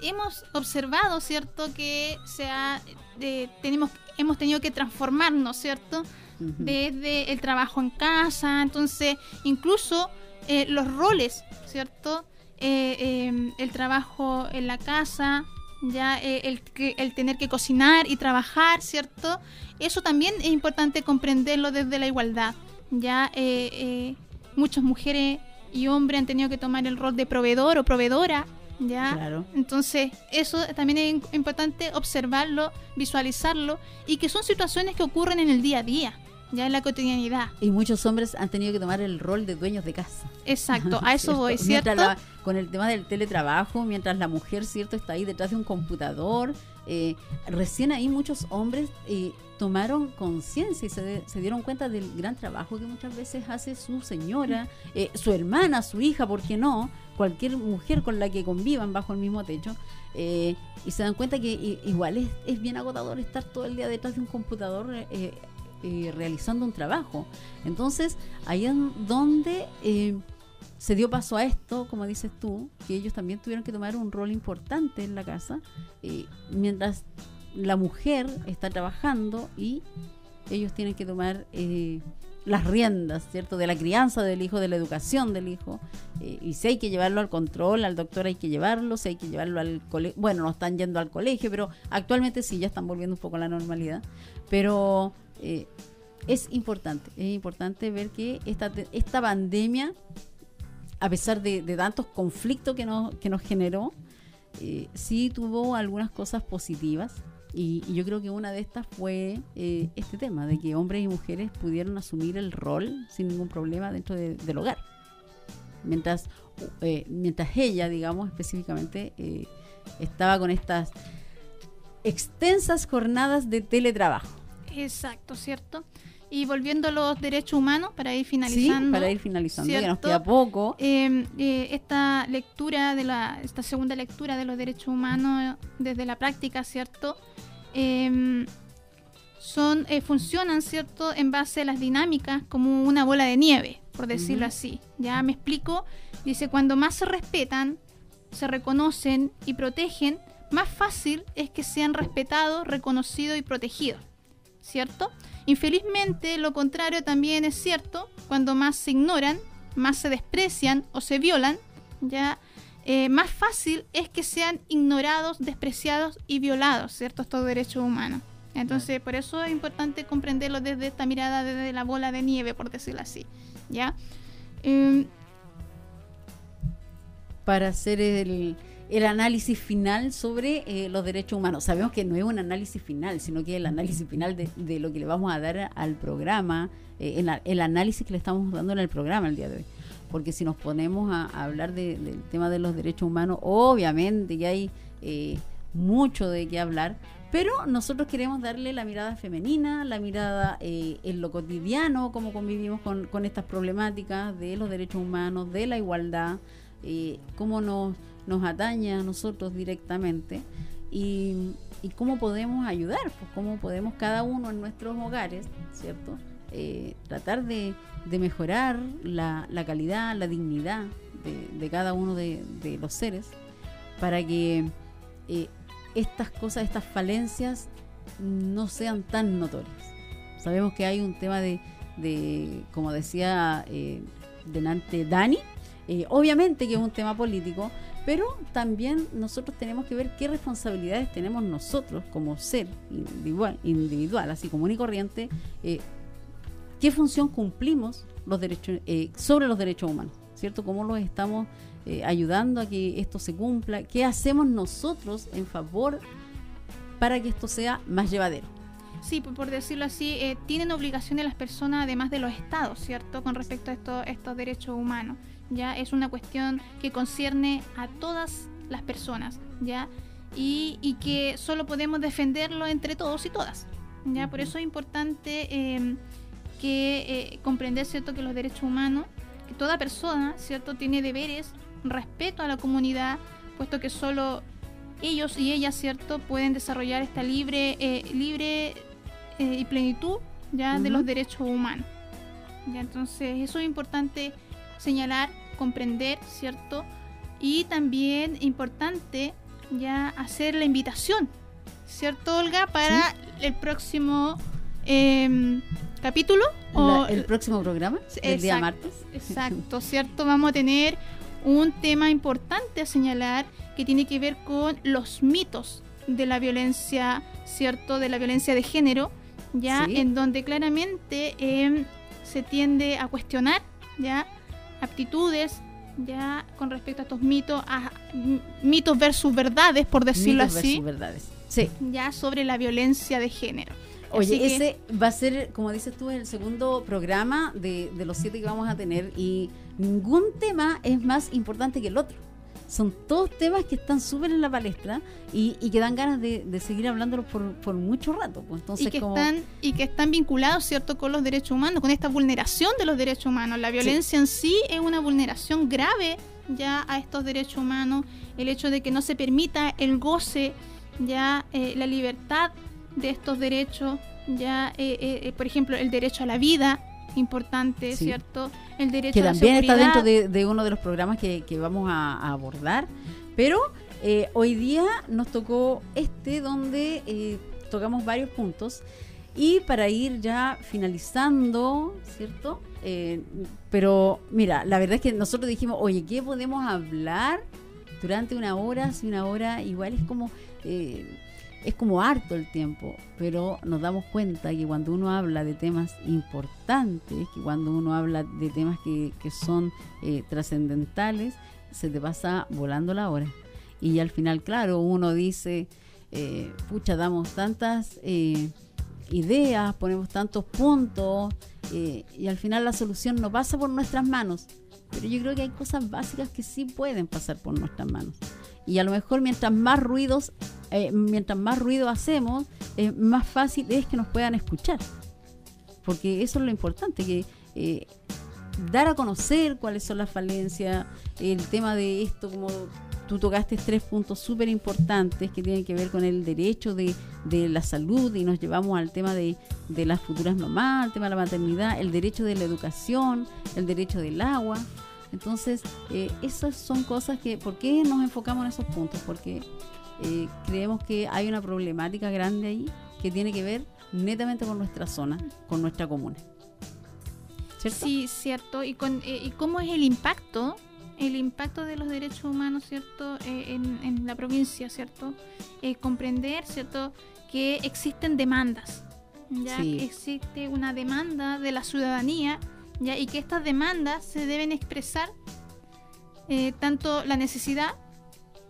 hemos observado, ¿cierto? Que se ha, eh, tenemos, hemos tenido que transformarnos, ¿cierto? Desde el trabajo en casa, entonces, incluso eh, los roles, ¿cierto? Eh, eh, el trabajo en la casa, ya eh, el, que- el tener que cocinar y trabajar, ¿cierto? Eso también es importante comprenderlo desde la igualdad. Ya eh, eh, muchas mujeres y hombres han tenido que tomar el rol de proveedor o proveedora, ¿ya? Claro. Entonces, eso también es im- importante observarlo, visualizarlo y que son situaciones que ocurren en el día a día, ya en la cotidianidad. Y muchos hombres han tenido que tomar el rol de dueños de casa. Exacto, a eso voy, ¿cierto? Mientras la- con el tema del teletrabajo, mientras la mujer, ¿cierto?, está ahí detrás de un computador, eh, recién ahí muchos hombres eh, tomaron conciencia y se, se dieron cuenta del gran trabajo que muchas veces hace su señora, eh, su hermana, su hija, ¿por qué no? Cualquier mujer con la que convivan bajo el mismo techo. y se dan cuenta que igual es, bien agotador estar todo el día detrás de un computador realizando un trabajo. Entonces, ahí es donde se dio paso a esto, como dices tú, que ellos también tuvieron que tomar un rol importante en la casa, mientras la mujer está trabajando y ellos tienen que tomar eh, las riendas, ¿cierto? De la crianza del hijo, de la educación del hijo. Eh, y si hay que llevarlo al control, al doctor hay que llevarlo, si hay que llevarlo al colegio, bueno, no están yendo al colegio, pero actualmente sí, ya están volviendo un poco a la normalidad. Pero eh, es importante, es importante ver que esta, esta pandemia, a pesar de, tantos conflictos que nos, que nos generó, eh, sí tuvo algunas cosas positivas. Y, yo creo que una de estas fue eh, este tema, de que hombres y mujeres pudieron asumir el rol sin ningún problema dentro de- del hogar. Mientras, eh, mientras ella, digamos, específicamente, estaba con estas extensas jornadas de teletrabajo. Exacto, ¿cierto? Y volviendo a los derechos humanos, para ir finalizando. Sí, para ir finalizando, ya nos queda poco. Eh, eh, esta lectura, de la, esta segunda lectura de los derechos humanos desde la práctica, ¿cierto? Em, son, eh, funcionan, ¿cierto?, en base a las dinámicas como una bola de nieve, por decirlo así. Ya me explico. Dice, cuando más se respetan, se reconocen y protegen, más fácil es que sean respetados, reconocidos y protegidos. ¿Cierto? Infelizmente, lo contrario también es cierto. Cuando más se ignoran, más se desprecian o se violan, ya eh, más fácil es que sean ignorados, despreciados y violados, ¿cierto? Estos derechos humanos. Entonces, por eso es importante comprenderlo desde esta mirada, desde la bola de nieve, por decirlo así. ¿Ya? Em, Para hacer el, el análisis final sobre eh, los derechos humanos. Sabemos que no es un análisis final, sino que es el análisis final de, de lo que le vamos a dar al programa, eh, el, el análisis que le estamos dando en el programa el día de hoy. Porque si nos ponemos a, a hablar de- del tema de los derechos humanos, obviamente que hay eh, mucho de qué hablar, pero nosotros queremos darle la mirada femenina, la mirada eh, en lo cotidiano, cómo convivimos con, con estas problemáticas de los derechos humanos, de la igualdad, eh, cómo nos, nos atañe a nosotros directamente y, cómo podemos ayudar, pues cómo podemos cada uno en nuestros hogares, ¿cierto? Eh, tratar de, de mejorar la, la calidad, la dignidad de, cada uno de, los seres para que eh, estas cosas, estas falencias no sean tan notorias. Sabemos que hay un tema de, de como decía eh, delante Dani, obviamente que es un tema político, pero también nosotros tenemos que ver qué responsabilidades tenemos nosotros como ser individual, así común y corriente, eh, qué función cumplimos los derechos eh, sobre los derechos humanos, ¿cierto? ¿Cómo los estamos eh, ayudando a que esto se cumpla? ¿Qué hacemos nosotros en favor para que esto sea más llevadero? Sí, por, por decirlo así, eh, tienen obligaciones las personas además de los estados, ¿cierto? Con respecto a esto- estos derechos humanos. Ya es una cuestión que concierne a todas las personas, ¿ya? Y, y que solo podemos defenderlo entre todos y todas, ¿ya? Por eso es importante eh, que eh, comprender, ¿cierto? Que los derechos humanos, que toda persona, ¿cierto? Tiene deberes, respeto a la comunidad, puesto que solo ellos y ellas, ¿cierto?, pueden desarrollar esta libre, eh, libre eh, y plenitud ya de Ujú. los derechos humanos. Ya, entonces, eso es importante señalar, comprender, ¿cierto? Y también importante ya hacer la invitación, ¿cierto, Olga? Para el próximo em, capítulo. o- La- el próximo programa, el día martes. Exacto, ¿cierto? Vamos a tener un tema importante a señalar que tiene que ver con los mitos de la violencia, ¿cierto? De la violencia de género, ya Sí. en donde claramente em, se tiende a cuestionar, ya, aptitudes, ya, con respecto a estos mitos, a mitos versus verdades, por decirlo Mitos así, versus verdades. Sí. ya sobre la violencia de género. Oye, que- ese va a ser, como dices tú, el segundo programa de, de los siete que vamos a tener y ningún tema es más importante que el otro. Son todos temas que están súper en la palestra y, y que dan ganas de, de seguir hablándolos por, por mucho rato. Pues entonces, y que como, están y que están vinculados cierto con los derechos humanos con esta vulneración de los derechos humanos. La violencia en sí es una vulneración grave ya a estos derechos humanos. El hecho de que no se permita el goce ya eh, la libertad de estos derechos ya eh, eh, eh, por ejemplo el derecho a la vida importante Sí. cierto el derecho que a la también está dentro de, de uno de los programas que, que vamos a, a abordar. Pero eh, hoy día nos tocó este donde eh, tocamos varios puntos. Y para ir ya finalizando, ¿cierto? Eh, pero mira, la verdad es que nosotros dijimos, oye, ¿qué podemos hablar durante una hora? Si una hora igual es como... eh, es como harto el tiempo, pero nos damos cuenta que cuando uno habla de temas importantes, que cuando uno habla de temas que, que son eh, trascendentales, se te pasa volando la hora. Y al final, claro, uno dice, eh, pucha, damos tantas eh, ideas, ponemos tantos puntos, eh, y al final la solución no pasa por nuestras manos. Pero yo creo que hay cosas básicas que sí pueden pasar por nuestras manos. Y a lo mejor mientras más ruidos, eh, mientras más ruido hacemos, eh, más fácil es que nos puedan escuchar. porque eso es lo importante, que eh, dar a conocer cuáles son las falencias, el tema de esto, como tú tocaste tres puntos súper importantes que tienen que ver con el derecho de, la salud y nos llevamos al tema de, las futuras mamás, el tema de la maternidad, el derecho de la educación, el derecho del agua. Entonces, eh, esas son cosas que, ¿por qué nos enfocamos en esos puntos? Porque eh, creemos que hay una problemática grande ahí que tiene que ver netamente con nuestra zona, con nuestra comuna. Sí, cierto. ¿Y, con, eh, ¿Y cómo es el impacto? El impacto de los derechos humanos, ¿cierto? Eh, en, la provincia, ¿cierto? Eh, comprender, ¿cierto? Que existen demandas, ¿ya? existe una demanda de la ciudadanía, ¿ya? Y que estas demandas se deben expresar tanto la necesidad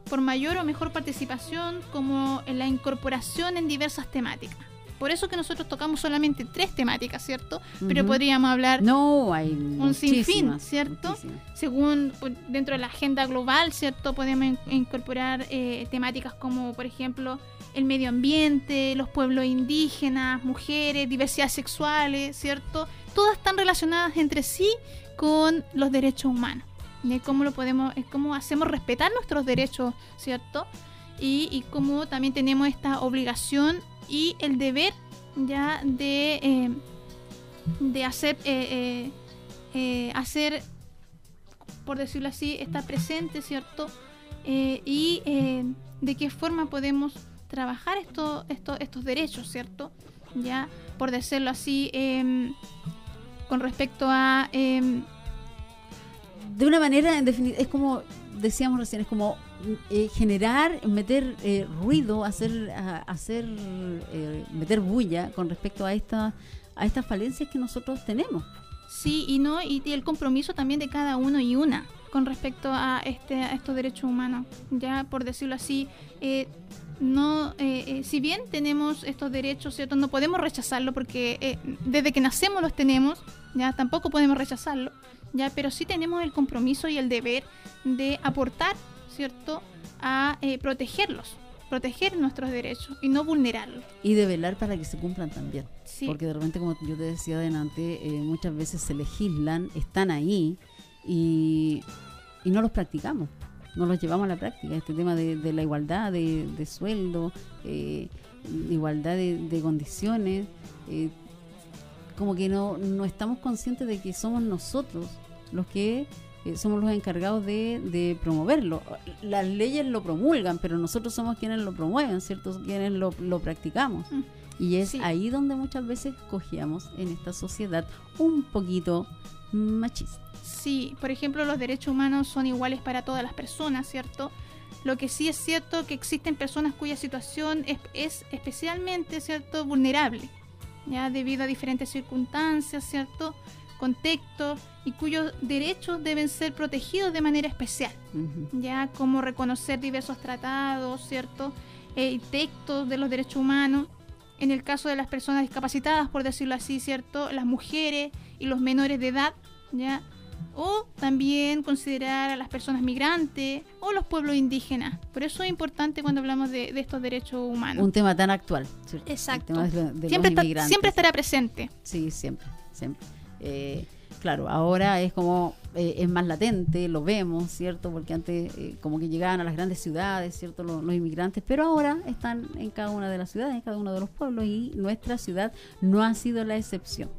por mayor o mejor participación como en la incorporación en diversas temáticas. Por eso que nosotros tocamos solamente tres temáticas, ¿cierto? Pero podríamos hablar no, hay un sinfín, ¿cierto? Según pues, dentro de la agenda global, ¿cierto? Podemos incorporar eh, temáticas como, por ejemplo, el medio ambiente, los pueblos indígenas, mujeres, diversidad sexuales, ¿cierto? Todas están relacionadas entre sí con los derechos humanos. De cómo lo podemos, cómo hacemos respetar nuestros derechos, ¿cierto? Y, cómo también tenemos esta obligación y el deber ya de, eh, de hacer, eh, eh, hacer, por decirlo así, estar presente, ¿cierto? y de qué forma podemos trabajar esto, esto, estos derechos, ¿cierto? Ya, por decirlo así, em, con respecto a... Em, de una manera, en es como decíamos recién, es como eh, generar, meter eh, ruido, hacer, hacer eh, meter bulla con respecto a esta, a estas falencias que nosotros tenemos. Sí, y no, y, el compromiso también de cada uno y una con respecto a este, a estos derechos humanos. Ya por decirlo así, no, si bien tenemos estos derechos, cierto, no podemos rechazarlo porque desde que nacemos los tenemos, ya tampoco podemos rechazarlo, ya, pero sí tenemos el compromiso y el deber de aportar ¿cierto?, a eh, protegerlos, proteger nuestros derechos y no vulnerarlos. Y de velar para que se cumplan también. Porque de repente, como yo te decía adelante, eh, muchas veces se legislan, están ahí y, no los practicamos, no los llevamos a la práctica. Este tema de, la igualdad de, sueldo, eh, igualdad de, condiciones, eh, como que no, no estamos conscientes de que somos nosotros los que eh, somos los encargados de, promoverlo. Las leyes lo promulgan, pero nosotros somos quienes lo promueven, ¿cierto? Quienes lo, practicamos. Mm. Y es ahí donde muchas veces cogíamos en esta sociedad un poquito machista. Sí, por ejemplo, los derechos humanos son iguales para todas las personas, ¿cierto? Lo que sí es cierto que existen personas cuya situación es, es especialmente, ¿cierto?, vulnerable, ya debido a diferentes circunstancias, ¿cierto? contextos y cuyos derechos deben ser protegidos de manera especial, ya como reconocer diversos tratados, ¿cierto? Eh, textos de los derechos humanos. En el caso de las personas discapacitadas, por decirlo así, ¿cierto? Las mujeres y los menores de edad, ¿ya? O también considerar a las personas migrantes o los pueblos indígenas. Por eso es importante cuando hablamos de, estos derechos humanos. Un tema tan actual. Exacto. siempre, siempre estará presente. Sí, siempre, siempre. Eh, claro, ahora es como, eh, es más latente, lo vemos, ¿cierto? Porque antes eh, como que llegaban a las grandes ciudades, ¿cierto? Los, inmigrantes, pero ahora están en cada una de las ciudades, en cada uno de los pueblos y nuestra ciudad no ha sido la excepción.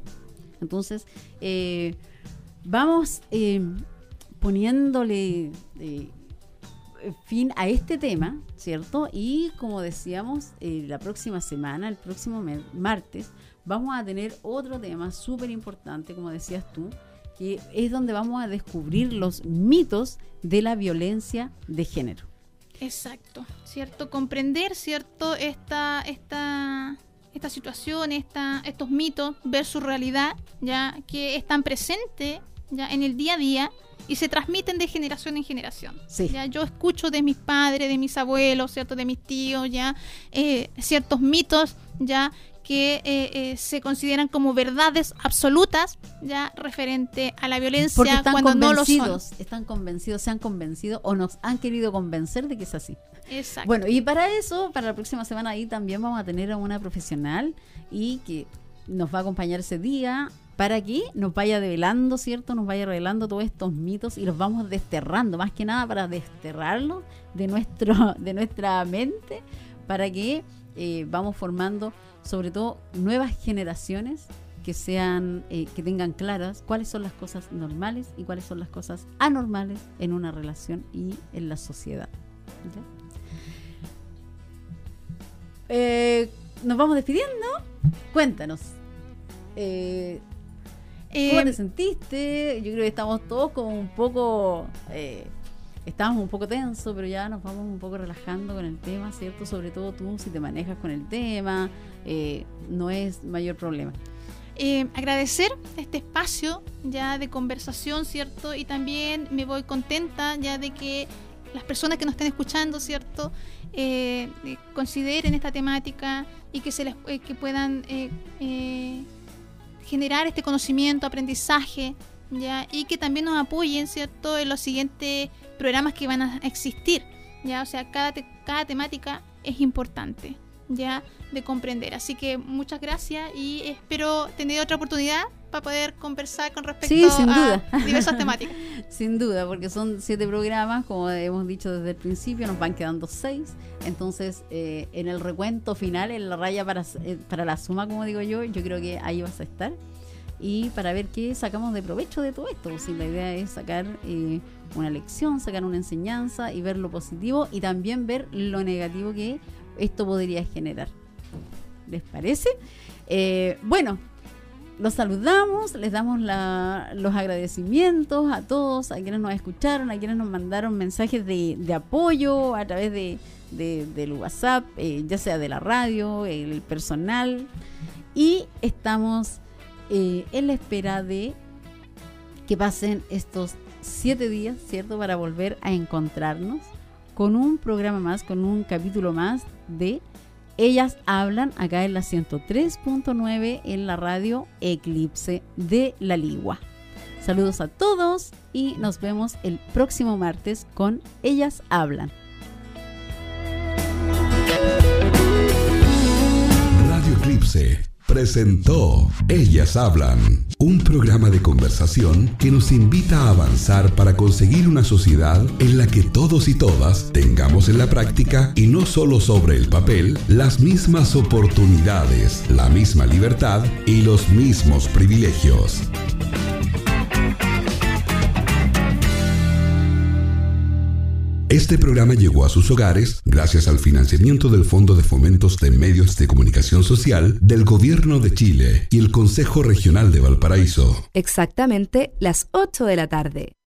Entonces, vamos poniéndole fin a este tema, ¿cierto? Y como decíamos, la próxima semana, el próximo martes, vamos a tener otro tema súper importante, como decías tú, que es donde vamos a descubrir los mitos de la violencia de género. Exacto, ¿cierto? Comprender, ¿cierto? Esta, esta, esta situación, esta, estos mitos, ver su realidad, ya que están presentes ya en el día a día y se transmiten de generación en generación. Ya yo escucho de mis padres, de mis abuelos, cierto, de mis tíos, ya eh, ciertos mitos, ya que eh, eh, se consideran como verdades absolutas ya referente a la violencia cuando no lo son. Están convencidos, se han convencido o nos han querido convencer de que es así. Exacto. Bueno, y para eso, para la próxima semana ahí también vamos a tener a una profesional y que nos va a acompañar ese día para que nos vaya develando, ¿cierto? Nos vaya revelando todos estos mitos y los vamos desterrando, más que nada para desterrarlos de, nuestro, de nuestra mente, para que eh, vamos formando sobre todo nuevas generaciones que sean, eh, que tengan claras cuáles son las cosas normales y cuáles son las cosas anormales en una relación y en la sociedad. Eh, nos vamos despidiendo. Cuéntanos. ¿Cómo te sentiste? Yo creo que estamos todos como un poco... estamos un poco tensos, pero ya nos vamos un poco relajando con el tema, ¿cierto? Sobre todo tú, si te manejas con el tema, no es mayor problema. Eh, agradecer este espacio ya de conversación, ¿cierto? Y también me voy contenta ya de que las personas que nos estén escuchando, ¿cierto? Eh, eh, consideren esta temática y que, se les, que puedan generar este conocimiento, aprendizaje, ¿ya? Y que también nos apoyen, ¿cierto? En los siguientes programas que van a existir, ¿ya? O sea, cada, cada temática es importante ya de comprender. Así que muchas gracias y espero tener otra oportunidad para poder conversar con respecto a diversas temáticas. sin duda, porque son siete programas, como hemos dicho desde el principio, nos van quedando seis. Entonces, eh, en el recuento final, en la raya para, eh, para la suma, como digo yo, yo creo que ahí vas a estar. Y para ver qué sacamos de provecho de todo esto. Si la idea es sacar eh, una lección, sacar una enseñanza y ver lo positivo y también ver lo negativo que esto podría generar. ¿Les parece? Eh, bueno, los saludamos, les damos los agradecimientos a todos, a quienes nos escucharon, a quienes nos mandaron mensajes de, apoyo a través de, del WhatsApp, eh, ya sea de la radio, el personal. Y estamos eh, en la espera de que pasen estos siete días, ¿cierto? Para volver a encontrarnos con un programa más, con un capítulo más de Ellas Hablan acá en la 103.9 en la radio Eclipse de la Ligua. Saludos a todos y nos vemos el próximo martes con Ellas Hablan. Radio Eclipse presentó Ellas Hablan, un programa de conversación que nos invita a avanzar para conseguir una sociedad en la que todos y todas tengamos en la práctica y no solo sobre el papel las mismas oportunidades, la misma libertad y los mismos privilegios. Este programa llegó a sus hogares gracias al financiamiento del Fondo de Fomentos de Medios de Comunicación Social del Gobierno de Chile y el Consejo Regional de Valparaíso. Exactamente las 8 de la tarde.